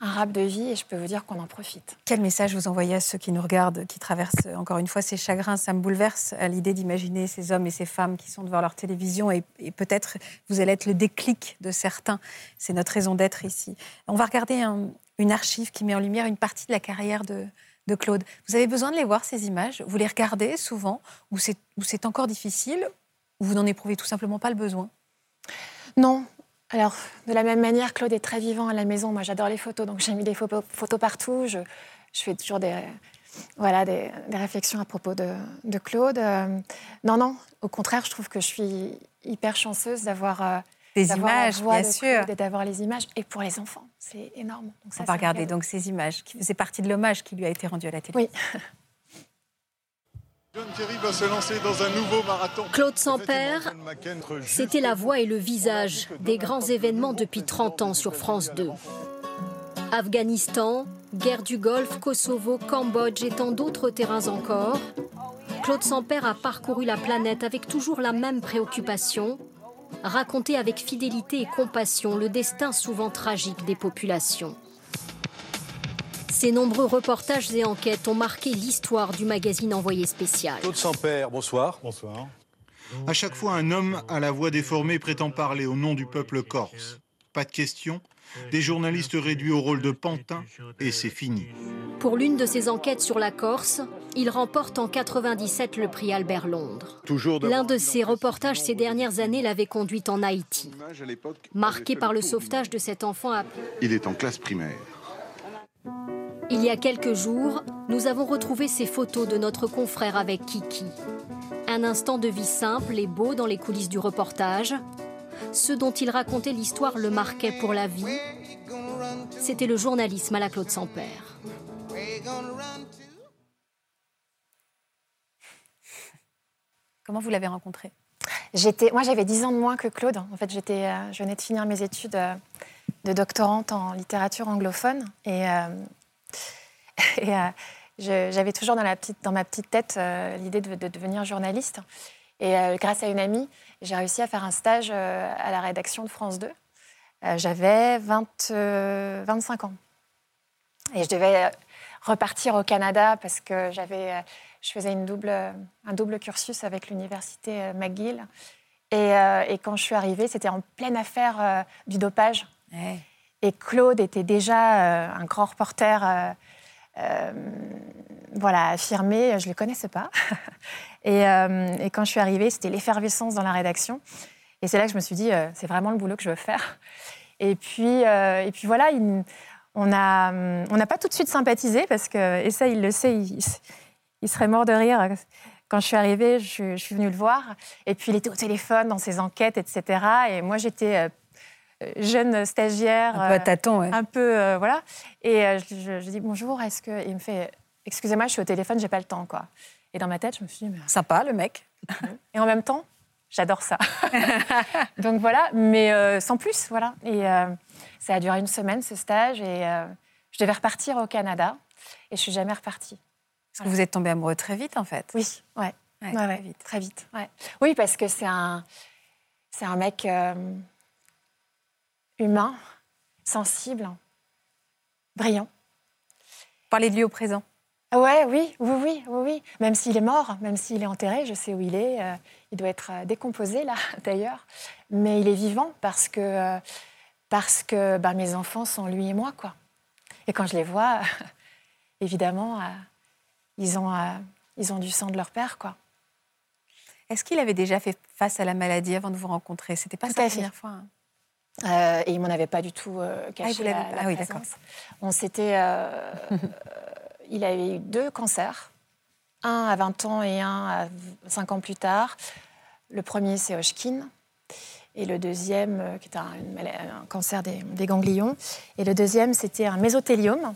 un rab de vie et je peux vous dire qu'on en profite. Quel message vous envoyez à ceux qui nous regardent, qui traversent encore une fois ces chagrins? Ça me bouleverse à l'idée d'imaginer ces hommes et ces femmes qui sont devant leur télévision et, peut-être vous allez être le déclic de certains. C'est notre raison d'être ici. On va regarder une archive qui met en lumière une partie de la carrière de, de Claude. Vous avez besoin de les voir, ces images? Vous les regardez souvent? Ou c'est encore difficile? Ou vous n'en éprouvez tout simplement pas le besoin? Non. Alors, de la même manière, Claude est très vivant à la maison. Moi, j'adore les photos, donc j'ai mis des photos, partout. Je, fais toujours des, voilà, des, réflexions à propos de, Claude. Euh, non, non, au contraire, je trouve que je suis hyper chanceuse d'avoir... Euh, des images, bien sûr. D'avoir les images. Et pour les enfants, c'est énorme. Donc ça, On va regarder donc ces images qui faisaient partie de l'hommage qui lui a été rendu à la télé. Oui. Claude Sampère, c'était la voix et le visage des grands événements depuis 30 ans sur France 2. Afghanistan, guerre du Golfe, Kosovo, Cambodge et tant d'autres terrains encore. Claude Sampère a parcouru la planète avec toujours la même préoccupation, raconter avec fidélité et compassion le destin souvent tragique des populations. Ces nombreux reportages et enquêtes ont marqué l'histoire du magazine Envoyé spécial. Claude Sampère, bonsoir. Bonsoir. À chaque fois, un homme à la voix déformée prétend parler au nom du peuple corse. Pas de question. Des journalistes réduits au rôle de pantin et c'est fini. Pour l'une de ses enquêtes sur la Corse, il remporte en 97 le prix Albert Londres. L'un de ses reportages ces dernières années l'avait conduit en Haïti. Marqué par le sauvetage de cet enfant à... Il est en classe primaire. Il y a quelques jours, nous avons retrouvé ces photos de notre confrère avec Kiki. Un instant de vie simple et beau dans les coulisses du reportage. Ce dont il racontait l'histoire le marquait pour la vie. C'était le journalisme à la Claude Sampère. Comment vous l'avez rencontré? J'étais, moi, j'avais 10 ans de moins que Claude. En fait, j'étais, euh, je venais de finir mes études euh, de doctorante en littérature anglophone euh, euh, j'avais toujours dans, ma petite tête euh, l'idée de, devenir journaliste. Et euh, grâce à une amie, j'ai réussi à faire un stage à la rédaction de France 2. J'avais 25 ans. Et je devais repartir au Canada parce que j'avais, je faisais une double, un double cursus avec l'université McGill. Et, quand je suis arrivée, c'était en pleine affaire du dopage. Et Claude était déjà un grand reporter euh, voilà, affirmé, je ne le connaissais pas. Euh, et, quand je suis arrivée, c'était l'effervescence dans la rédaction. Et c'est là que je me suis dit, euh, c'est vraiment le boulot que je veux faire. Et puis, et puis voilà, on n'a on pas tout de suite sympathisé, parce que, et ça, il le sait, il, serait mort de rire. Quand je suis arrivée, je, je, suis venue le voir. Et puis, il était au téléphone dans ses enquêtes, etc. Et moi, j'étais jeune stagiaire. Un peu à tâtons, Un peu, voilà. Et euh, je, je, dis bonjour, est-ce que. il me fait excusez-moi, je suis au téléphone, j'ai pas le temps, quoi. Et dans ma tête, je me suis dit. Sympa, le mec. et en même temps, J'adore ça. Donc voilà, mais euh, sans plus, voilà. Et euh, ça a duré une semaine, ce stage, et euh, je devais repartir au Canada, et je suis jamais repartie. Parce que vous êtes tombé amoureux très vite, en fait. Oui, ouais. Ouais, Ouais, très ouais, vite. Très vite, ouais. Oui, parce que c'est un, c'est un mec euh, humain, sensible, brillant. Parlez de lui au présent. Ouais, oui, oui, oui, oui, oui. Même s'il est mort, même s'il est enterré, je sais où il est. euh, il doit être euh, décomposé là, d'ailleurs. Mais il est vivant parce que euh, parce que bah, mes enfants sont lui et moi, quoi. Et quand je les vois, évidemment, ils ont ils ont du sang de leur père, quoi. Est-ce qu'il avait déjà fait face à la maladie avant de vous rencontrer? C'était pas Tout sa fait. première fois. hein? Euh, et il m'en avait pas du tout euh, vous caché l'avez la, ah oui, d'accord. On s'était, euh, il avait eu deux cancers, un à 20 ans et un à 5 ans plus tard. Le premier c'est Hodgkin et le deuxième qui est un, cancer des, des ganglions. Et le deuxième c'était un mésothéliome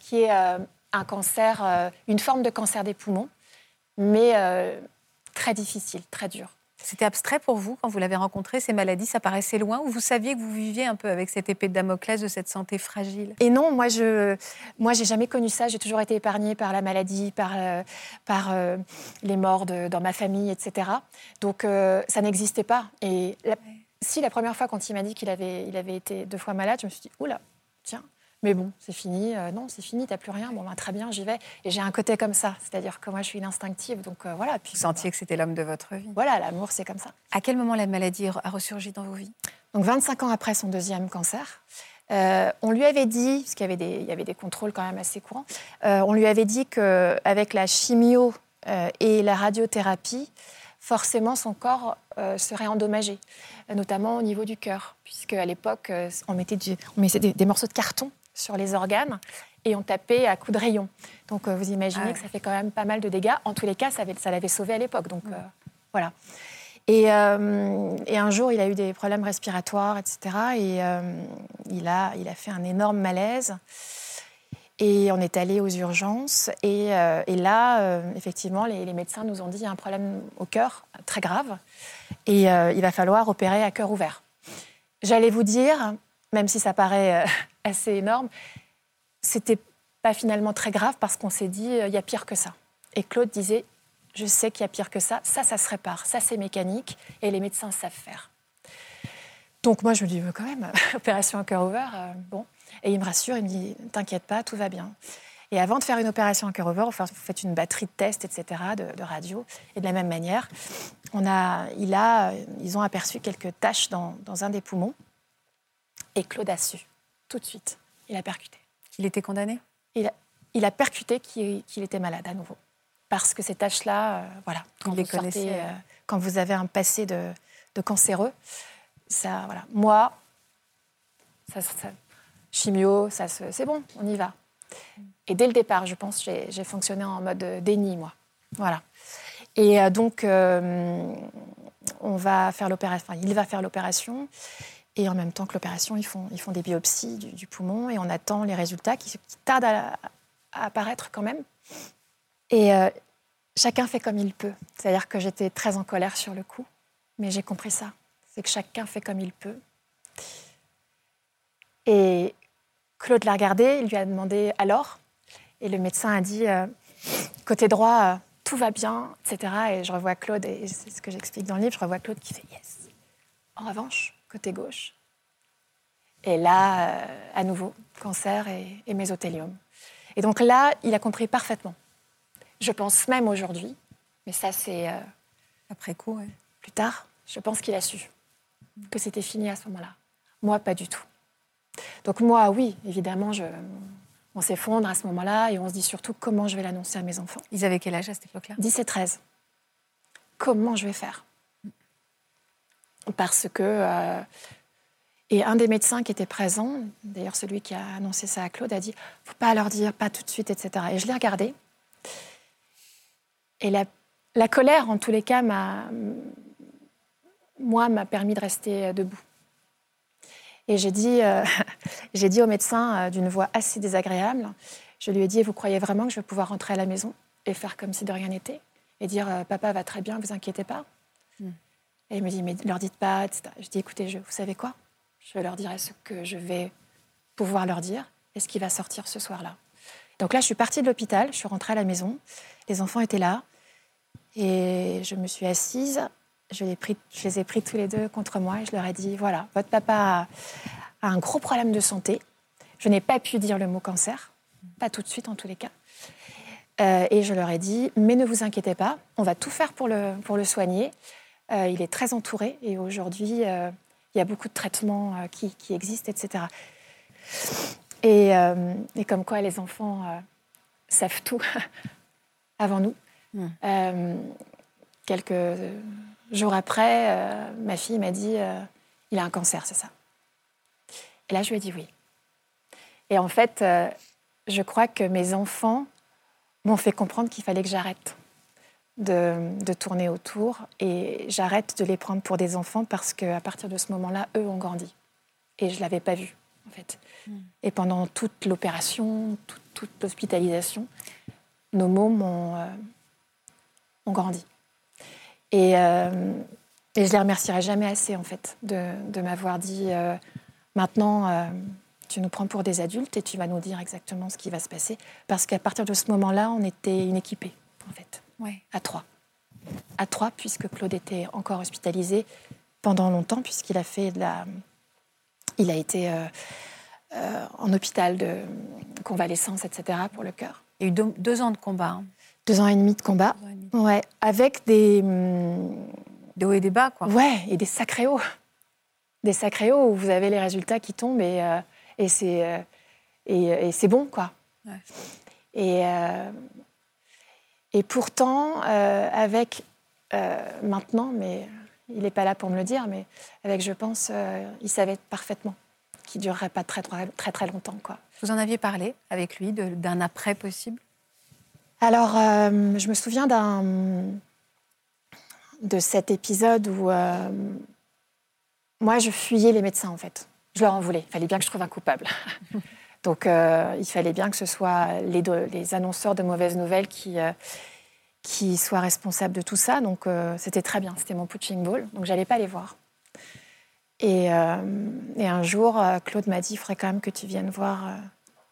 qui est un cancer, une forme de cancer des poumons, mais très difficile, très dur. C'était abstrait pour vous quand vous l'avez rencontré, ces maladies? Ça paraissait loin ou vous saviez que vous viviez un peu avec cette épée de Damoclès de cette santé fragile? Et non, moi, je, moi, j'ai jamais connu ça. J'ai toujours été épargnée par la maladie, par, euh, par euh, les morts de- dans ma famille, etc. Donc, euh, ça n'existait pas. Et la- si la première fois, quand il m'a dit qu'il avait, il avait été deux fois malade, je me suis dit, oula, tiens. Mais bon, c'est fini. Euh, non, c'est fini, t'as plus rien. Bon, ben, très bien, j'y vais. Et j'ai un côté comme ça. C'est-à-dire que moi, je suis une instinctive. Donc, euh, voilà. Puis, Vous sentiez que c'était l'homme de votre vie. Voilà, l'amour, c'est comme ça. À quel moment la maladie a ressurgi dans vos vies? Donc 25 ans après son deuxième cancer, euh, on lui avait dit, parce qu'il y avait des, il y avait des contrôles quand même assez courants, on lui avait dit qu'avec la chimio et la radiothérapie, forcément son corps euh, serait endommagé, notamment au niveau du cœur, puisque à l'époque, euh, on mettait, du- on mettait des, des morceaux de carton sur les organes et on tapait à coups de rayon. Donc euh, vous imaginez Ah ouais. que ça fait quand même pas mal de dégâts. En tous les cas, ça, avait- ça l'avait sauvé à l'époque. Donc euh, voilà. Et, euh, et un jour, il a eu des problèmes respiratoires, etc. Et euh, il, a, il a fait un énorme malaise. Et on est allé aux urgences. Et, et là, effectivement, les, les médecins nous ont dit qu'il y a un problème au cœur très grave. Et il va falloir opérer à cœur ouvert. J'allais vous dire, même si ça paraît euh, assez énorme, c'était pas finalement très grave parce qu'on s'est dit, euh, il y a pire que ça. Et Claude disait, je sais qu'il y a pire que ça, ça, ça se répare, ça, c'est mécanique, et les médecins savent faire. Donc moi, je me dis, euh, quand même, opération à cœur ouvert, euh, bon. Et il me rassure, il me dit, t'inquiète pas, tout va bien. Et avant de faire une opération à cœur ouvert, vous faites une batterie de tests, etc., de, de radio. Et de la même manière, on a, il a, ils ont aperçu quelques taches dans, dans un des poumons. Et Claude a su, tout de suite. Il a percuté. Qu'il était condamné? Il a, il a percuté qu'il était malade à nouveau. Parce que ces taches-là, euh, voilà, quand vous, sortez, euh, quand vous avez un passé de, de cancéreux, ça, voilà. Moi, ça, ça- chimio, ça c'est bon, on y va. Et dès le départ, je pense, j'ai fonctionné en mode déni, moi. Voilà. Et euh, donc, euh, on va faire l'opération. Enfin, il va faire l'opération. Et en même temps que l'opération, ils font, ils font des biopsies du, poumon et on attend les résultats qui, tardent à, à apparaître quand même. Et euh, chacun fait comme il peut. C'est-à-dire que j'étais très en colère sur le coup, mais j'ai compris ça. C'est que chacun fait comme il peut. Et Claude l'a regardé, il lui a demandé alors. Et le médecin a dit euh, côté droit, euh, tout va bien, etc. Et je revois Claude, et c'est ce que j'explique dans le livre, je revois Claude qui fait yes. En revanche, côté gauche. Et là, euh, à nouveau, cancer et, et mésothéliome. Et donc là, il a compris parfaitement. Je pense même aujourd'hui, mais ça c'est euh, Après coup, ouais. plus tard, je pense qu'il a su que c'était fini à ce moment-là. Moi, pas du tout. Donc moi, oui, évidemment, je, on s'effondre à ce moment-là et on se dit surtout comment je vais l'annoncer à mes enfants. Ils avaient quel âge à cette époque-là? 10 et 13. Comment je vais faire? Parce que... euh, et un des médecins qui était présent, d'ailleurs celui qui a annoncé ça à Claude, a dit « faut pas leur dire, pas tout de suite, etc. » Et je l'ai regardé. Et la, la colère, en tous les cas, m'a, moi, m'a permis de rester debout. Et j'ai dit, euh, dit au médecin euh, d'une voix assez désagréable, je lui ai dit, vous croyez vraiment que je vais pouvoir rentrer à la maison et faire comme si de rien n'était et dire, euh, papa va très bien, vous inquiétez pas Et il me dit, mais ne leur dites pas, etc. Je dis, écoutez, vous savez quoi? Je leur dirai ce que je vais pouvoir leur dire et ce qui va sortir ce soir-là. Donc là, je suis partie de l'hôpital, je suis rentrée à la maison, les enfants étaient là, et je me suis assise, je les, ai pris tous les deux contre moi et je leur ai dit, voilà, votre papa a, a un gros problème de santé. Je n'ai pas pu dire le mot cancer, pas tout de suite en tous les cas. Euh, et je leur ai dit, mais ne vous inquiétez pas, on va tout faire pour le, pour le soigner. Euh, il est très entouré et aujourd'hui, euh, il y a beaucoup de traitements euh, qui, qui existent, etc. Et, et comme quoi les enfants savent tout avant nous. Mm. Euh, quelques jours après, euh, ma fille m'a dit, euh, il a un cancer, c'est ça Et là, je lui ai dit oui. Et en fait, je crois que mes enfants m'ont fait comprendre qu'il fallait que j'arrête de, de tourner autour et j'arrête de les prendre pour des enfants parce qu'à partir de ce moment-là, eux ont grandi. Et je ne l'avais pas vu, en fait. Et pendant toute l'opération, toute, toute l'hospitalisation, nos mômes ont, euh, ont grandi. Et, euh, et je les remercierai jamais assez, en fait, de, de m'avoir dit euh, maintenant, euh, tu nous prends pour des adultes et tu vas nous dire exactement ce qui va se passer. Parce qu'à partir de ce moment-là, on était une équipée, en fait, Ouais. à trois. À trois, puisque Claude était encore hospitalisé pendant longtemps, puisqu'il a fait de la. Il a été euh, euh, en hôpital de convalescence, etc., pour le cœur. Il y a eu deux, deux ans de combat. hein. Deux ans et demi de combat. Demi. Ouais, avec des. hum, Des hauts et des bas, quoi. Ouais, et des sacrés hauts. Des sacrés hauts où vous avez les résultats qui tombent et, euh, et c'est et, et c'est bon, quoi. Ouais. Et, euh, et pourtant, euh, avec euh, maintenant, mais il n'est pas là pour me le dire, mais avec, je pense, euh, il savait parfaitement qu'il ne durerait pas très, très, très, longtemps, quoi. Vous en aviez parlé avec lui d'un après possible? Alors, je me souviens d'un de cet épisode où moi, je fuyais les médecins, en fait. Je leur en voulais. Il fallait bien que je trouve un coupable. Donc, euh, il fallait bien que ce soit les, annonceurs de mauvaises nouvelles qui, euh, qui soient responsables de tout ça. Donc, euh, c'était très bien. C'était mon punching ball. Donc, j'allais pas les voir. Et, un jour, Claude m'a dit, il faudrait quand même que tu viennes voir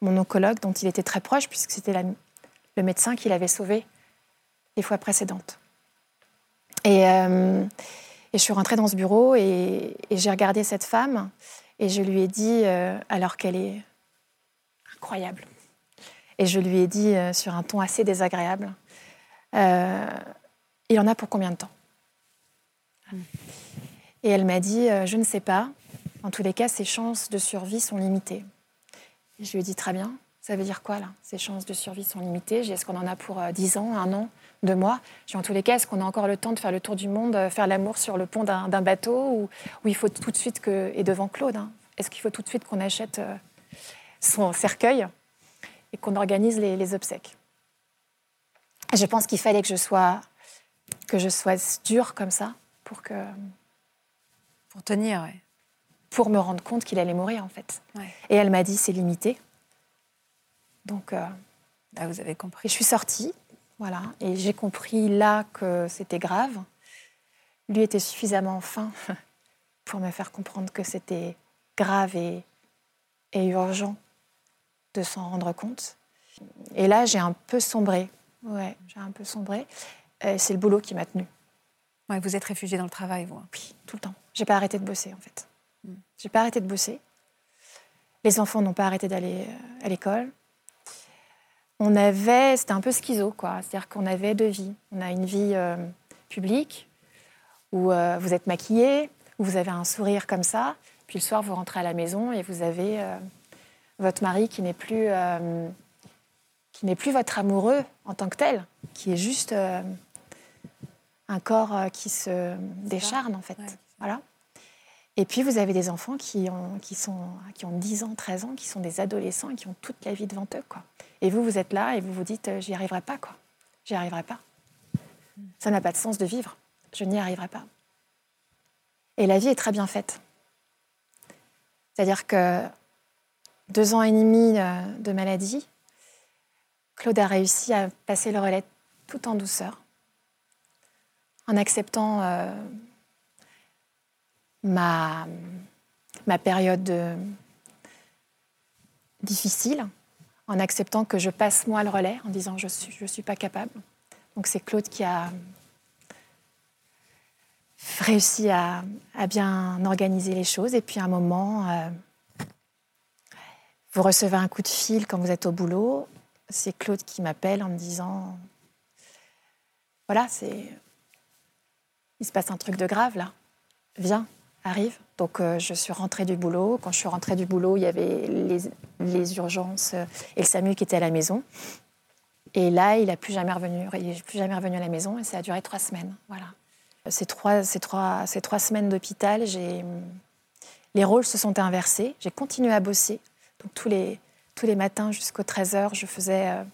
mon oncologue, dont il était très proche, puisque c'était le médecin qui l'avait sauvé les fois précédentes. Et, je suis rentrée dans ce bureau et, j'ai regardé cette femme et je lui ai dit, alors qu'elle est incroyable, et je lui ai dit euh, sur un ton assez désagréable, euh, il en a pour combien de temps? Et elle m'a dit, euh, je ne sais pas. En tous les cas, ses chances de survie sont limitées. Et je lui ai dit, très bien. Ça veut dire quoi, là? Ses chances de survie sont limitées. Est-ce qu'on en a pour euh, 10 ans, un an, deux mois? J'ai En tous les cas, est-ce qu'on a encore le temps de faire le tour du monde, euh, faire l'amour sur le pont d'un bateau ou, ou il faut tout de suite que... Et devant Claude, hein, est-ce qu'il faut tout de suite qu'on achète euh, son cercueil et qu'on organise les, les obsèques Je pense qu'il fallait que je sois que je sois dure comme ça pour que Pour tenir, ouais. pour me rendre compte qu'il allait mourir en fait. Ouais. Et elle m'a dit c'est limité. Donc euh, Là, vous avez compris. je suis sortie, voilà, et j'ai compris là que c'était grave. Lui était suffisamment fin pour me faire comprendre que c'était grave et, et urgent de s'en rendre compte. Et là, j'ai un peu sombré. Ouais, j'ai un peu sombré. C'est le boulot qui m'a tenue. Ouais, vous êtes réfugié dans le travail, vous. Oui, tout le temps. J'ai pas arrêté de bosser en fait. J'ai pas arrêté de bosser. Les enfants n'ont pas arrêté d'aller euh, à l'école. On avait, c'était un peu schizo quoi. C'est-à-dire qu'on avait deux vies. On a une vie euh, publique où euh, vous êtes maquillé, où vous avez un sourire comme ça, puis le soir vous rentrez à la maison et vous avez euh, votre mari qui n'est plus euh, qui n'est plus votre amoureux en tant que tel, qui est juste euh, un corps euh, qui se décharne en fait. Ouais. Voilà. Et puis vous avez des enfants qui ont, qui, sont, qui ont 10 ans, 13 ans, qui sont des adolescents et qui ont toute la vie devant eux. Quoi. Et vous, vous êtes là et vous vous dites, j'y arriverai pas. quoi. J'y arriverai pas. Ça n'a pas de sens de vivre. Je n'y arriverai pas. Et la vie est très bien faite. C'est-à-dire que deux ans et demi euh, de maladie, Claude a réussi à passer le relais tout en douceur, en acceptant euh, ma, ma période de- difficile en acceptant que je passe moi le relais, en disant je ne suis, je suis pas capable. Donc c'est Claude qui a réussi à, à bien organiser les choses. Et puis à un moment, euh, vous recevez un coup de fil quand vous êtes au boulot. C'est Claude qui m'appelle en me disant voilà, c'est il se passe un truc de grave là. Viens, arrive. Donc euh, je suis rentrée du boulot. Quand je suis rentrée du boulot, il y avait les, urgences et le SAMU qui était à la maison. Et là, il n'a plus jamais revenu. Il n'est plus jamais revenu à la maison et ça a duré trois semaines. Voilà. Ces trois, ces trois, ces trois semaines d'hôpital, j'ai les rôles se sont inversés. J'ai continué à bosser. Tous les, tous les matins jusqu'aux 13h, je faisais, euh,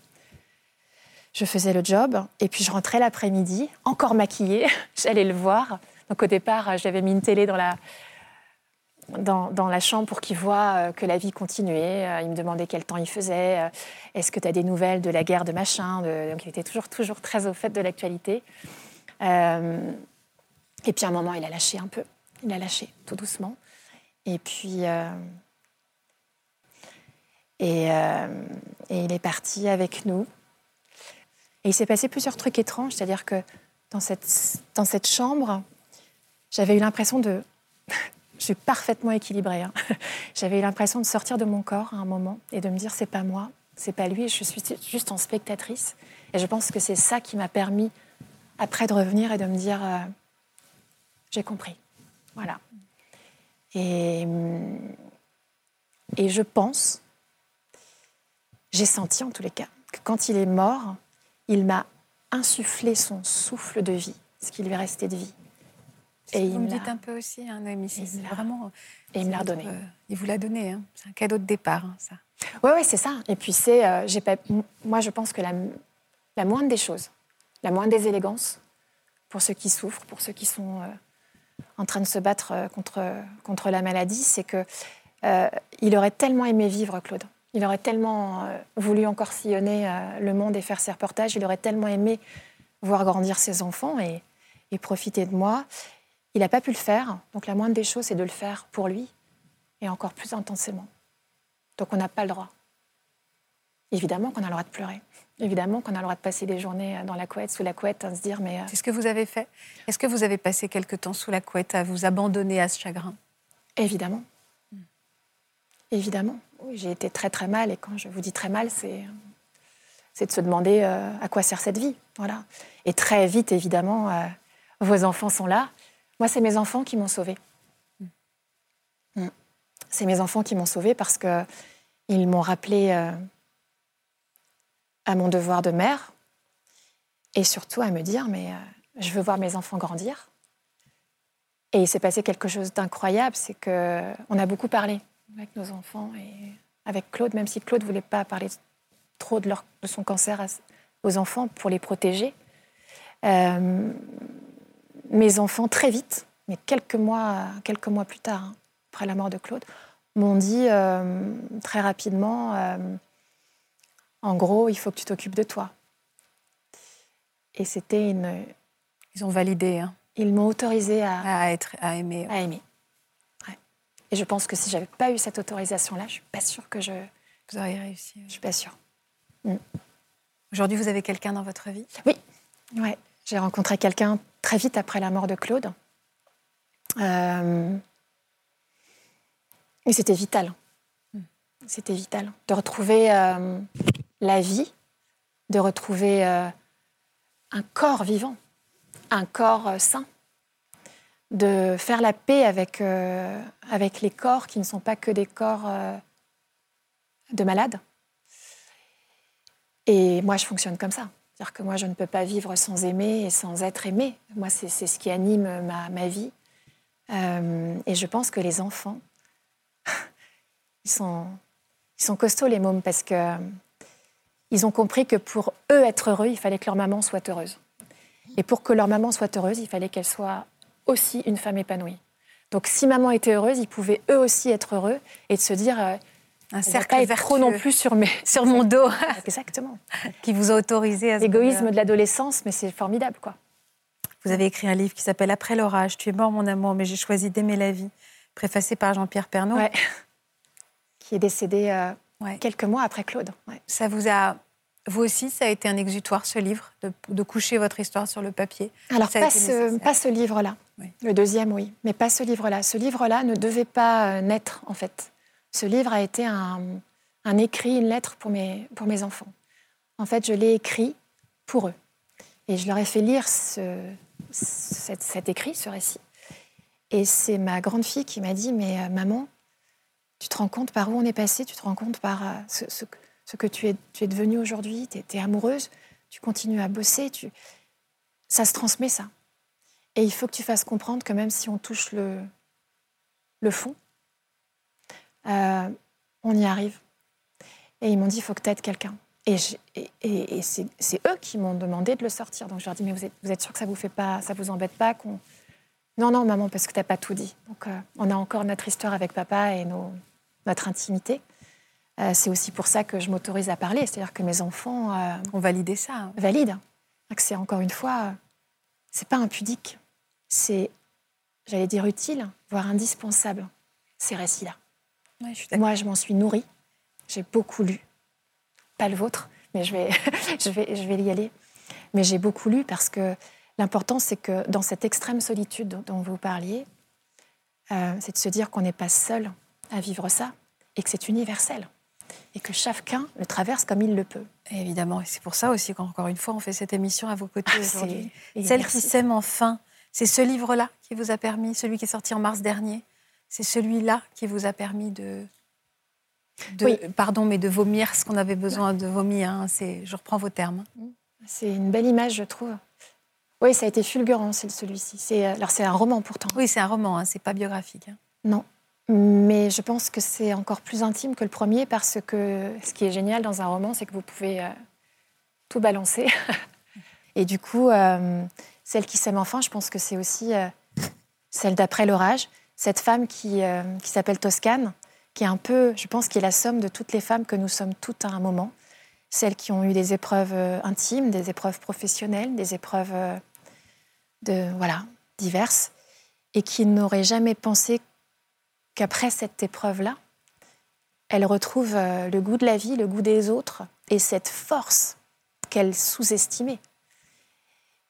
je faisais le job. Et puis je rentrais l'après-midi, encore maquillée. J'allais le voir. Donc au départ, euh, j'avais mis une télé dans la, dans, dans la chambre pour qu'il voit euh, que la vie continuait. Il me demandait quel temps il faisait. Est-ce que tu as des nouvelles de la guerre de machin Donc il était toujours, toujours très au fait de l'actualité. Et puis à un moment, il a lâché un peu. Il a lâché tout doucement. Et puis. Et, euh, et il est parti avec nous. Et il s'est passé plusieurs trucs étranges, c'est-à-dire que dans cette, dans cette chambre, j'avais eu l'impression de. Je suis parfaitement équilibrée. hein. J'avais eu l'impression de sortir de mon corps à un moment et de me dire c'est pas moi, c'est pas lui, je suis juste en spectatrice. Et je pense que c'est ça qui m'a permis après de revenir et de me dire euh, j'ai compris. Voilà. Et, hum, et je pense, j'ai senti en tous les cas, que quand il est mort, il m'a insufflé son souffle de vie, ce qui lui restait de vie. Et il vous me dites un peu aussi, hein, Noémie, c'est vraiment. et il me l'a redonné. euh, il vous l'a donné. hein. C'est un cadeau de départ, hein, ça. Oui, oui, c'est ça. Et puis c'est, euh, j'ai pas, m- moi je pense que la, la moindre des choses, la moindre des élégances, pour ceux qui souffrent, pour ceux qui sont euh, en train de se battre euh, contre, contre la maladie, c'est que il aurait tellement aimé vivre, Claude. Il aurait tellement euh, voulu encore sillonner euh, le monde et faire ses reportages. Il aurait tellement aimé voir grandir ses enfants et, et profiter de moi. Il n'a pas pu le faire. Donc la moindre des choses, c'est de le faire pour lui et encore plus intensément. Donc on n'a pas le droit. Évidemment qu'on a le droit de pleurer. Évidemment qu'on a le droit de passer des journées dans la couette, sous la couette, à se dire mais euh, C'est ce que vous avez fait. Est-ce que vous avez passé quelque temps sous la couette à vous abandonner à ce chagrin? Évidemment, évidemment. J'ai été très très mal et quand je vous dis très mal, c'est c'est de se demander euh, à quoi sert cette vie, voilà. Et très vite, évidemment, euh, vos enfants sont là. Moi, c'est mes enfants qui m'ont sauvée. Mm. C'est mes enfants qui m'ont sauvée parce que ils m'ont rappelé euh, à mon devoir de mère et surtout à me dire mais je veux voir mes enfants grandir. Et il s'est passé quelque chose d'incroyable, c'est que on a beaucoup parlé avec nos enfants et avec Claude, même si Claude voulait pas parler trop de, leur- de son cancer à- aux enfants pour les protéger. Euh, mes enfants très vite, mais quelques mois, quelques mois plus tard, hein, après la mort de Claude, m'ont dit euh, très rapidement, euh, en gros, il faut que tu t'occupes de toi. Et c'était une, Ils ont validé hein, ils m'ont autorisé à, à être, à aimer. à aimer. Et je pense que si j'avais pas eu cette autorisation-là, je suis pas sûre que je, Vous auriez réussi. je suis pas sûre. Aujourd'hui, vous avez quelqu'un dans votre vie? Oui, ouais. J'ai rencontré quelqu'un très vite après la mort de Claude. Euh, Et c'était vital. C'était vital de retrouver euh, la vie, de retrouver euh, un corps vivant, un corps sain, de faire la paix avec, euh, avec les corps qui ne sont pas que des corps euh, de malades. Et moi, je fonctionne comme ça. C'est-à-dire que moi, je ne peux pas vivre sans aimer et sans être aimé. Moi, c'est ce qui anime ma, ma vie. Euh, et je pense que les enfants, ils sont, ils sont costauds, les mômes, parce que ils ont compris que pour eux être heureux, il fallait que leur maman soit heureuse. Et pour que leur maman soit heureuse, il fallait qu'elle soit aussi une femme épanouie. Donc, si maman était heureuse, ils pouvaient eux aussi être heureux et de se dire, euh, Un cercle pas trop non plus sur mes. sur mon dos Exactement. qui vous a autorisé à L'égoïsme de l'adolescence, mais c'est formidable, quoi. Vous avez écrit un livre qui s'appelle Après l'orage, tu es mort mon amour, mais j'ai choisi d'aimer la vie, préfacé par Jean-Pierre Pernaut. Ouais. Qui est décédé euh, quelques mois après Claude. Ça vous a vous aussi, ça a été un exutoire, ce livre, de, coucher votre histoire sur le papier? Alors, pas ce, pas ce, livre-là. Le deuxième, oui, mais pas ce livre-là. Ce livre-là ne devait pas euh, naître, en fait. Ce livre a été un, écrit, une lettre pour mes, pour mes enfants. En fait, je l'ai écrit pour eux. Et je leur ai fait lire ce, cet, écrit, ce récit. Et c'est ma grande fille qui m'a dit, mais euh, maman, tu te rends compte par où on est passé, tu te rends compte par euh, ce que tu es, tu es devenue aujourd'hui, tu es, amoureuse, tu continues à bosser, tu... ça se transmet ça. Et il faut que tu fasses comprendre que même si on touche le, le fond, euh, on y arrive. Et ils m'ont dit, il faut que tu aides quelqu'un. Et, et, c'est eux qui m'ont demandé de le sortir. Donc je leur dis, mais vous êtes, vous êtes sûr que ça vous fait pas, ça vous embête pas qu'on... Non, non, maman, parce que tu n'as pas tout dit. Donc euh, on a encore notre histoire avec papa et nos, notre intimité. Euh, c'est aussi pour ça que je m'autorise à parler, c'est-à-dire que mes enfants ont validé ça. Hein. Valident. C'est encore une fois, c'est pas impudique, c'est, j'allais dire utile, voire indispensable, ces récits-là. Moi, je m'en suis nourrie, j'ai beaucoup lu, pas le vôtre, mais je vais, je vais, je vais y aller. Mais j'ai beaucoup lu parce que l'important, c'est que dans cette extrême solitude dont vous parliez, euh, c'est de se dire qu'on n'est pas seul à vivre ça et que c'est universel et que chacun le traverse comme il le peut. évidemment, et c'est pour ça aussi qu'encore une fois, on fait cette émission à vos côtés ah, aujourd'hui. Celle qui s'aime enfin, c'est ce livre-là qui vous a permis, celui qui est sorti en mars dernier, c'est celui-là qui vous a permis de, pardon, mais de vomir ce qu'on avait besoin de vomir. Hein. c'est, je reprends vos termes. C'est une belle image, je trouve. Oui, ça a été fulgurant, celui-ci. C'est, alors c'est un roman pourtant. Oui, c'est un roman, hein, c'est pas biographique. Hein. Non, mais je pense que c'est encore plus intime que le premier parce que ce qui est génial dans un roman, c'est que vous pouvez euh, tout balancer. Et du coup, euh, celle qui s'aime enfin, je pense que c'est aussi euh, celle d'après l'orage. Cette femme qui, qui s'appelle Toscane, qui est un peu, je pense, qui est la somme de toutes les femmes que nous sommes toutes à un moment. Celles qui ont eu des épreuves intimes, des épreuves professionnelles, des épreuves de, voilà, diverses, et qui n'auraient jamais pensé qu'après cette épreuve-là, elle retrouve euh, le goût de la vie, le goût des autres et cette force qu'elle sous-estimait.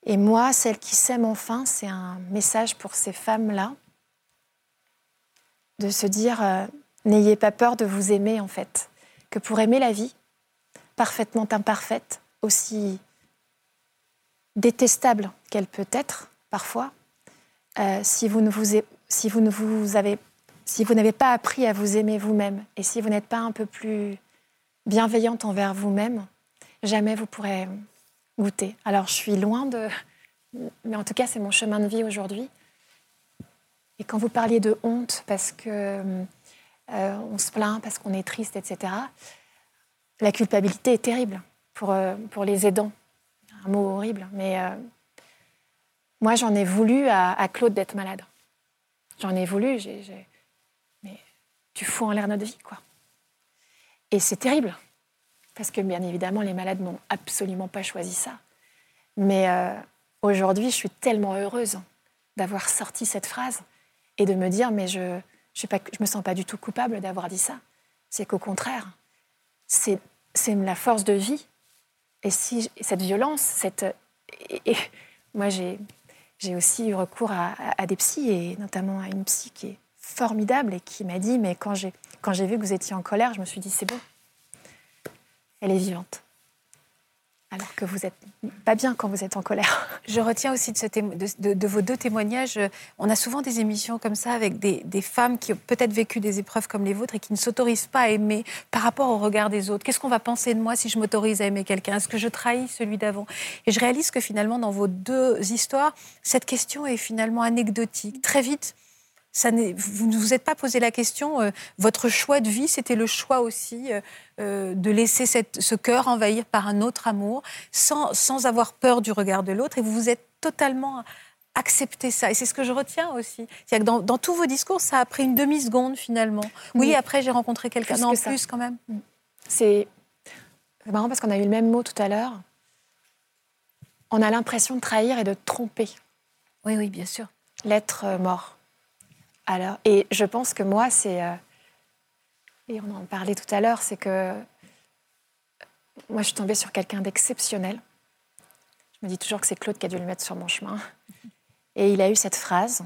Et moi, celle qui s'aime enfin, c'est un message pour ces femmes-là de se dire euh, n'ayez pas peur de vous aimer en fait, que pour aimer la vie, parfaitement imparfaite, aussi détestable qu'elle peut être parfois, si vous n'avez pas appris à vous aimer vous-même et si vous n'êtes pas un peu plus bienveillante envers vous-même, jamais vous pourrez goûter. Alors je suis loin de... Mais en tout cas, c'est mon chemin de vie aujourd'hui. Et quand vous parliez de honte, parce que euh, on se plaint, parce qu'on est triste, etc., la culpabilité est terrible pour, euh, pour les aidants. Un mot horrible, mais euh, moi j'en ai voulu à, Claude d'être malade. J'en ai voulu. J'ai, tu fous en l'air notre vie, quoi. Et c'est terrible, parce que bien évidemment, les malades n'ont absolument pas choisi ça. Mais euh, aujourd'hui, je suis tellement heureuse d'avoir sorti cette phrase et de me dire, mais je ne je, me sens pas du tout coupable d'avoir dit ça. C'est qu'au contraire, c'est la force de vie. Et si cette violence, cette... Et, moi, j'ai aussi eu recours à, à, des psys, et notamment à une psy qui est formidable et qui m'a dit, mais quand j'ai vu que vous étiez en colère, je me suis dit, c'est bon, elle est vivante. Alors que vous n'êtes pas bien quand vous êtes en colère. Je retiens aussi de, vos deux témoignages, on a souvent des émissions comme ça avec des, des femmes qui ont peut-être vécu des épreuves comme les vôtres et qui ne s'autorisent pas à aimer par rapport au regard des autres. Qu'est-ce qu'on va penser de moi si je m'autorise à aimer quelqu'un? Est-ce que je trahis celui d'avant? Et je réalise que finalement, dans vos deux histoires, cette question est finalement anecdotique. Très vite, vous ne vous êtes pas posé la question, euh, votre choix de vie, c'était le choix aussi euh, euh, de laisser ce cœur envahir par un autre amour, sans, sans avoir peur du regard de l'autre, et vous vous êtes totalement accepté ça. Et c'est ce que je retiens aussi. C'est que dans, tous vos discours, ça a pris une demi-seconde finalement. Oui, après j'ai rencontré quelqu'un. Non, plus quand même. Mm. C'est marrant parce qu'on a eu le même mot tout à l'heure. On a l'impression de trahir et de tromper. Oui, oui, bien sûr. L'être mort. Et je pense que moi, c'est. euh, et on en parlait tout à l'heure, c'est que. euh, Moi, je suis tombée sur quelqu'un d'exceptionnel. Je me dis toujours que c'est Claude qui a dû le mettre sur mon chemin. Et il a eu cette phrase.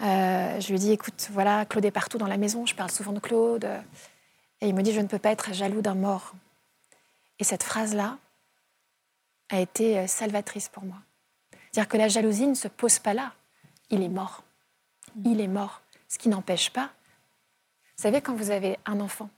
Euh, je lui ai dit, écoute, voilà, Claude est partout dans la maison, je parle souvent de Claude. Et il me dit, je ne peux pas être jaloux d'un mort. Et cette phrase-là a été salvatrice pour moi. C'est-à-dire que la jalousie ne se pose pas là. Il est mort. Il est mort. Ce qui n'empêche pas. Vous savez, quand vous avez un enfant,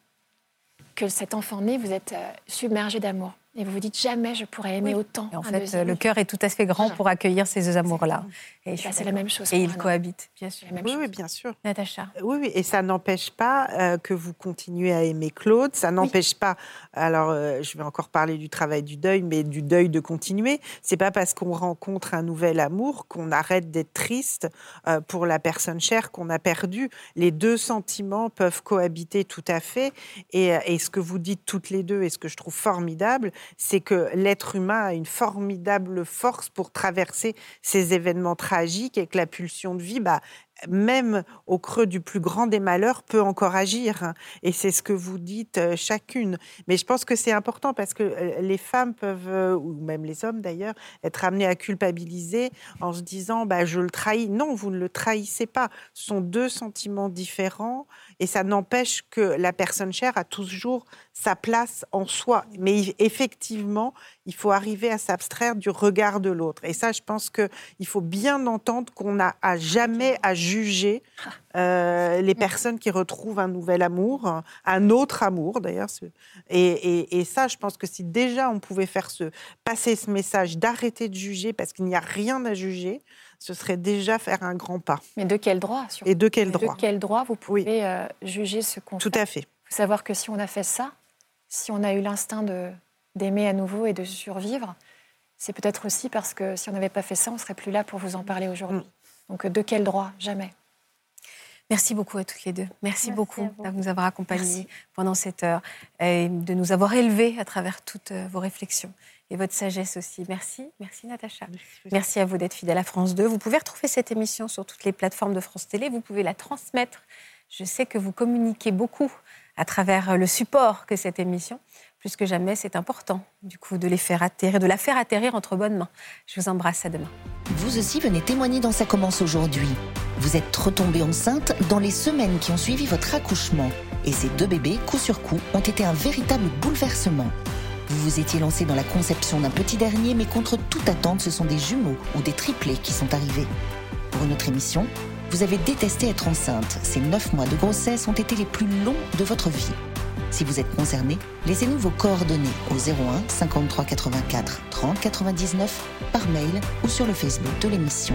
que cet enfant naît, vous êtes euh, submergé d'amour. Et vous vous dites jamais je pourrais aimer autant. Et en fait, le cœur est tout à fait grand pour accueillir ces deux amours-là. Et, Bah, c'est la même chose. Et ils cohabitent, bien sûr. C'est la même Oui, chose. oui, bien sûr. Natacha. Oui, oui, et ça n'empêche pas euh, que vous continuez à aimer Claude. Ça n'empêche pas. Alors, euh, je vais encore parler du travail du deuil, mais du deuil de continuer. C'est pas parce qu'on rencontre un nouvel amour qu'on arrête d'être triste euh, pour la personne chère qu'on a perdue. Les deux sentiments peuvent cohabiter tout à fait. Et, euh, et ce que vous dites toutes les deux, et ce que je trouve formidable, c'est que l'être humain a une formidable force pour traverser ces événements tragiques et que la pulsion de vie, bah, même au creux du plus grand des malheurs, peut encore agir. Et c'est ce que vous dites euh, chacune. Mais je pense que c'est important parce que euh, les femmes peuvent, euh, ou même les hommes d'ailleurs, être amenés à culpabiliser en se disant bah, je le trahis. Non, vous ne le trahissez pas. Ce sont deux sentiments différents et ça n'empêche que la personne chère a toujours sa place en soi. Mais effectivement, il faut arriver à s'abstraire du regard de l'autre. Et ça, je pense qu'il faut bien entendre qu'on n'a à jamais à juger euh, les personnes qui retrouvent un nouvel amour, un autre amour d'ailleurs. Et, et- et ça, je pense que si déjà on pouvait faire ce, passer ce message d'arrêter de juger parce qu'il n'y a rien à juger, ce serait déjà faire un grand pas. Mais de quel droit surtout Et de quel De droit quel droit vous pouvez euh, juger ce qu'on Tout fait à fait. Il faut savoir que si on a fait ça, si on a eu l'instinct de- d'aimer à nouveau et de survivre, c'est peut-être aussi parce que si on n'avait pas fait ça, on serait plus là pour vous en parler aujourd'hui. Mm. Donc de quel droit? Jamais. Merci beaucoup à toutes les deux. Merci, Merci beaucoup de nous avoir accompagnés Merci. pendant cette heure et de nous avoir élevés à travers toutes euh, vos réflexions et votre sagesse aussi. Merci, merci Natacha. Merci à vous d'être fidèle à France 2. Vous pouvez retrouver cette émission sur toutes les plateformes de France Télé. Vous pouvez la transmettre. Je sais que vous communiquez beaucoup à travers le support que cette émission. Plus que jamais, c'est important, du coup, de les faire atterrir, de la faire atterrir entre bonnes mains. Je vous embrasse. À demain. Vous aussi venez témoigner dans Ça commence aujourd'hui. Vous êtes retombée enceinte dans les semaines qui ont suivi votre accouchement. Et ces deux bébés, coup sur coup, ont été un véritable bouleversement. Vous vous étiez lancé dans la conception d'un petit dernier, mais contre toute attente, ce sont des jumeaux ou des triplés qui sont arrivés. Pour une autre émission, vous avez détesté être enceinte. Ces neuf mois de grossesse ont été les plus longs de votre vie. Si vous êtes concerné, laissez-nous vos coordonnées au 01 53 84 30 99 par mail ou sur le Facebook de l'émission.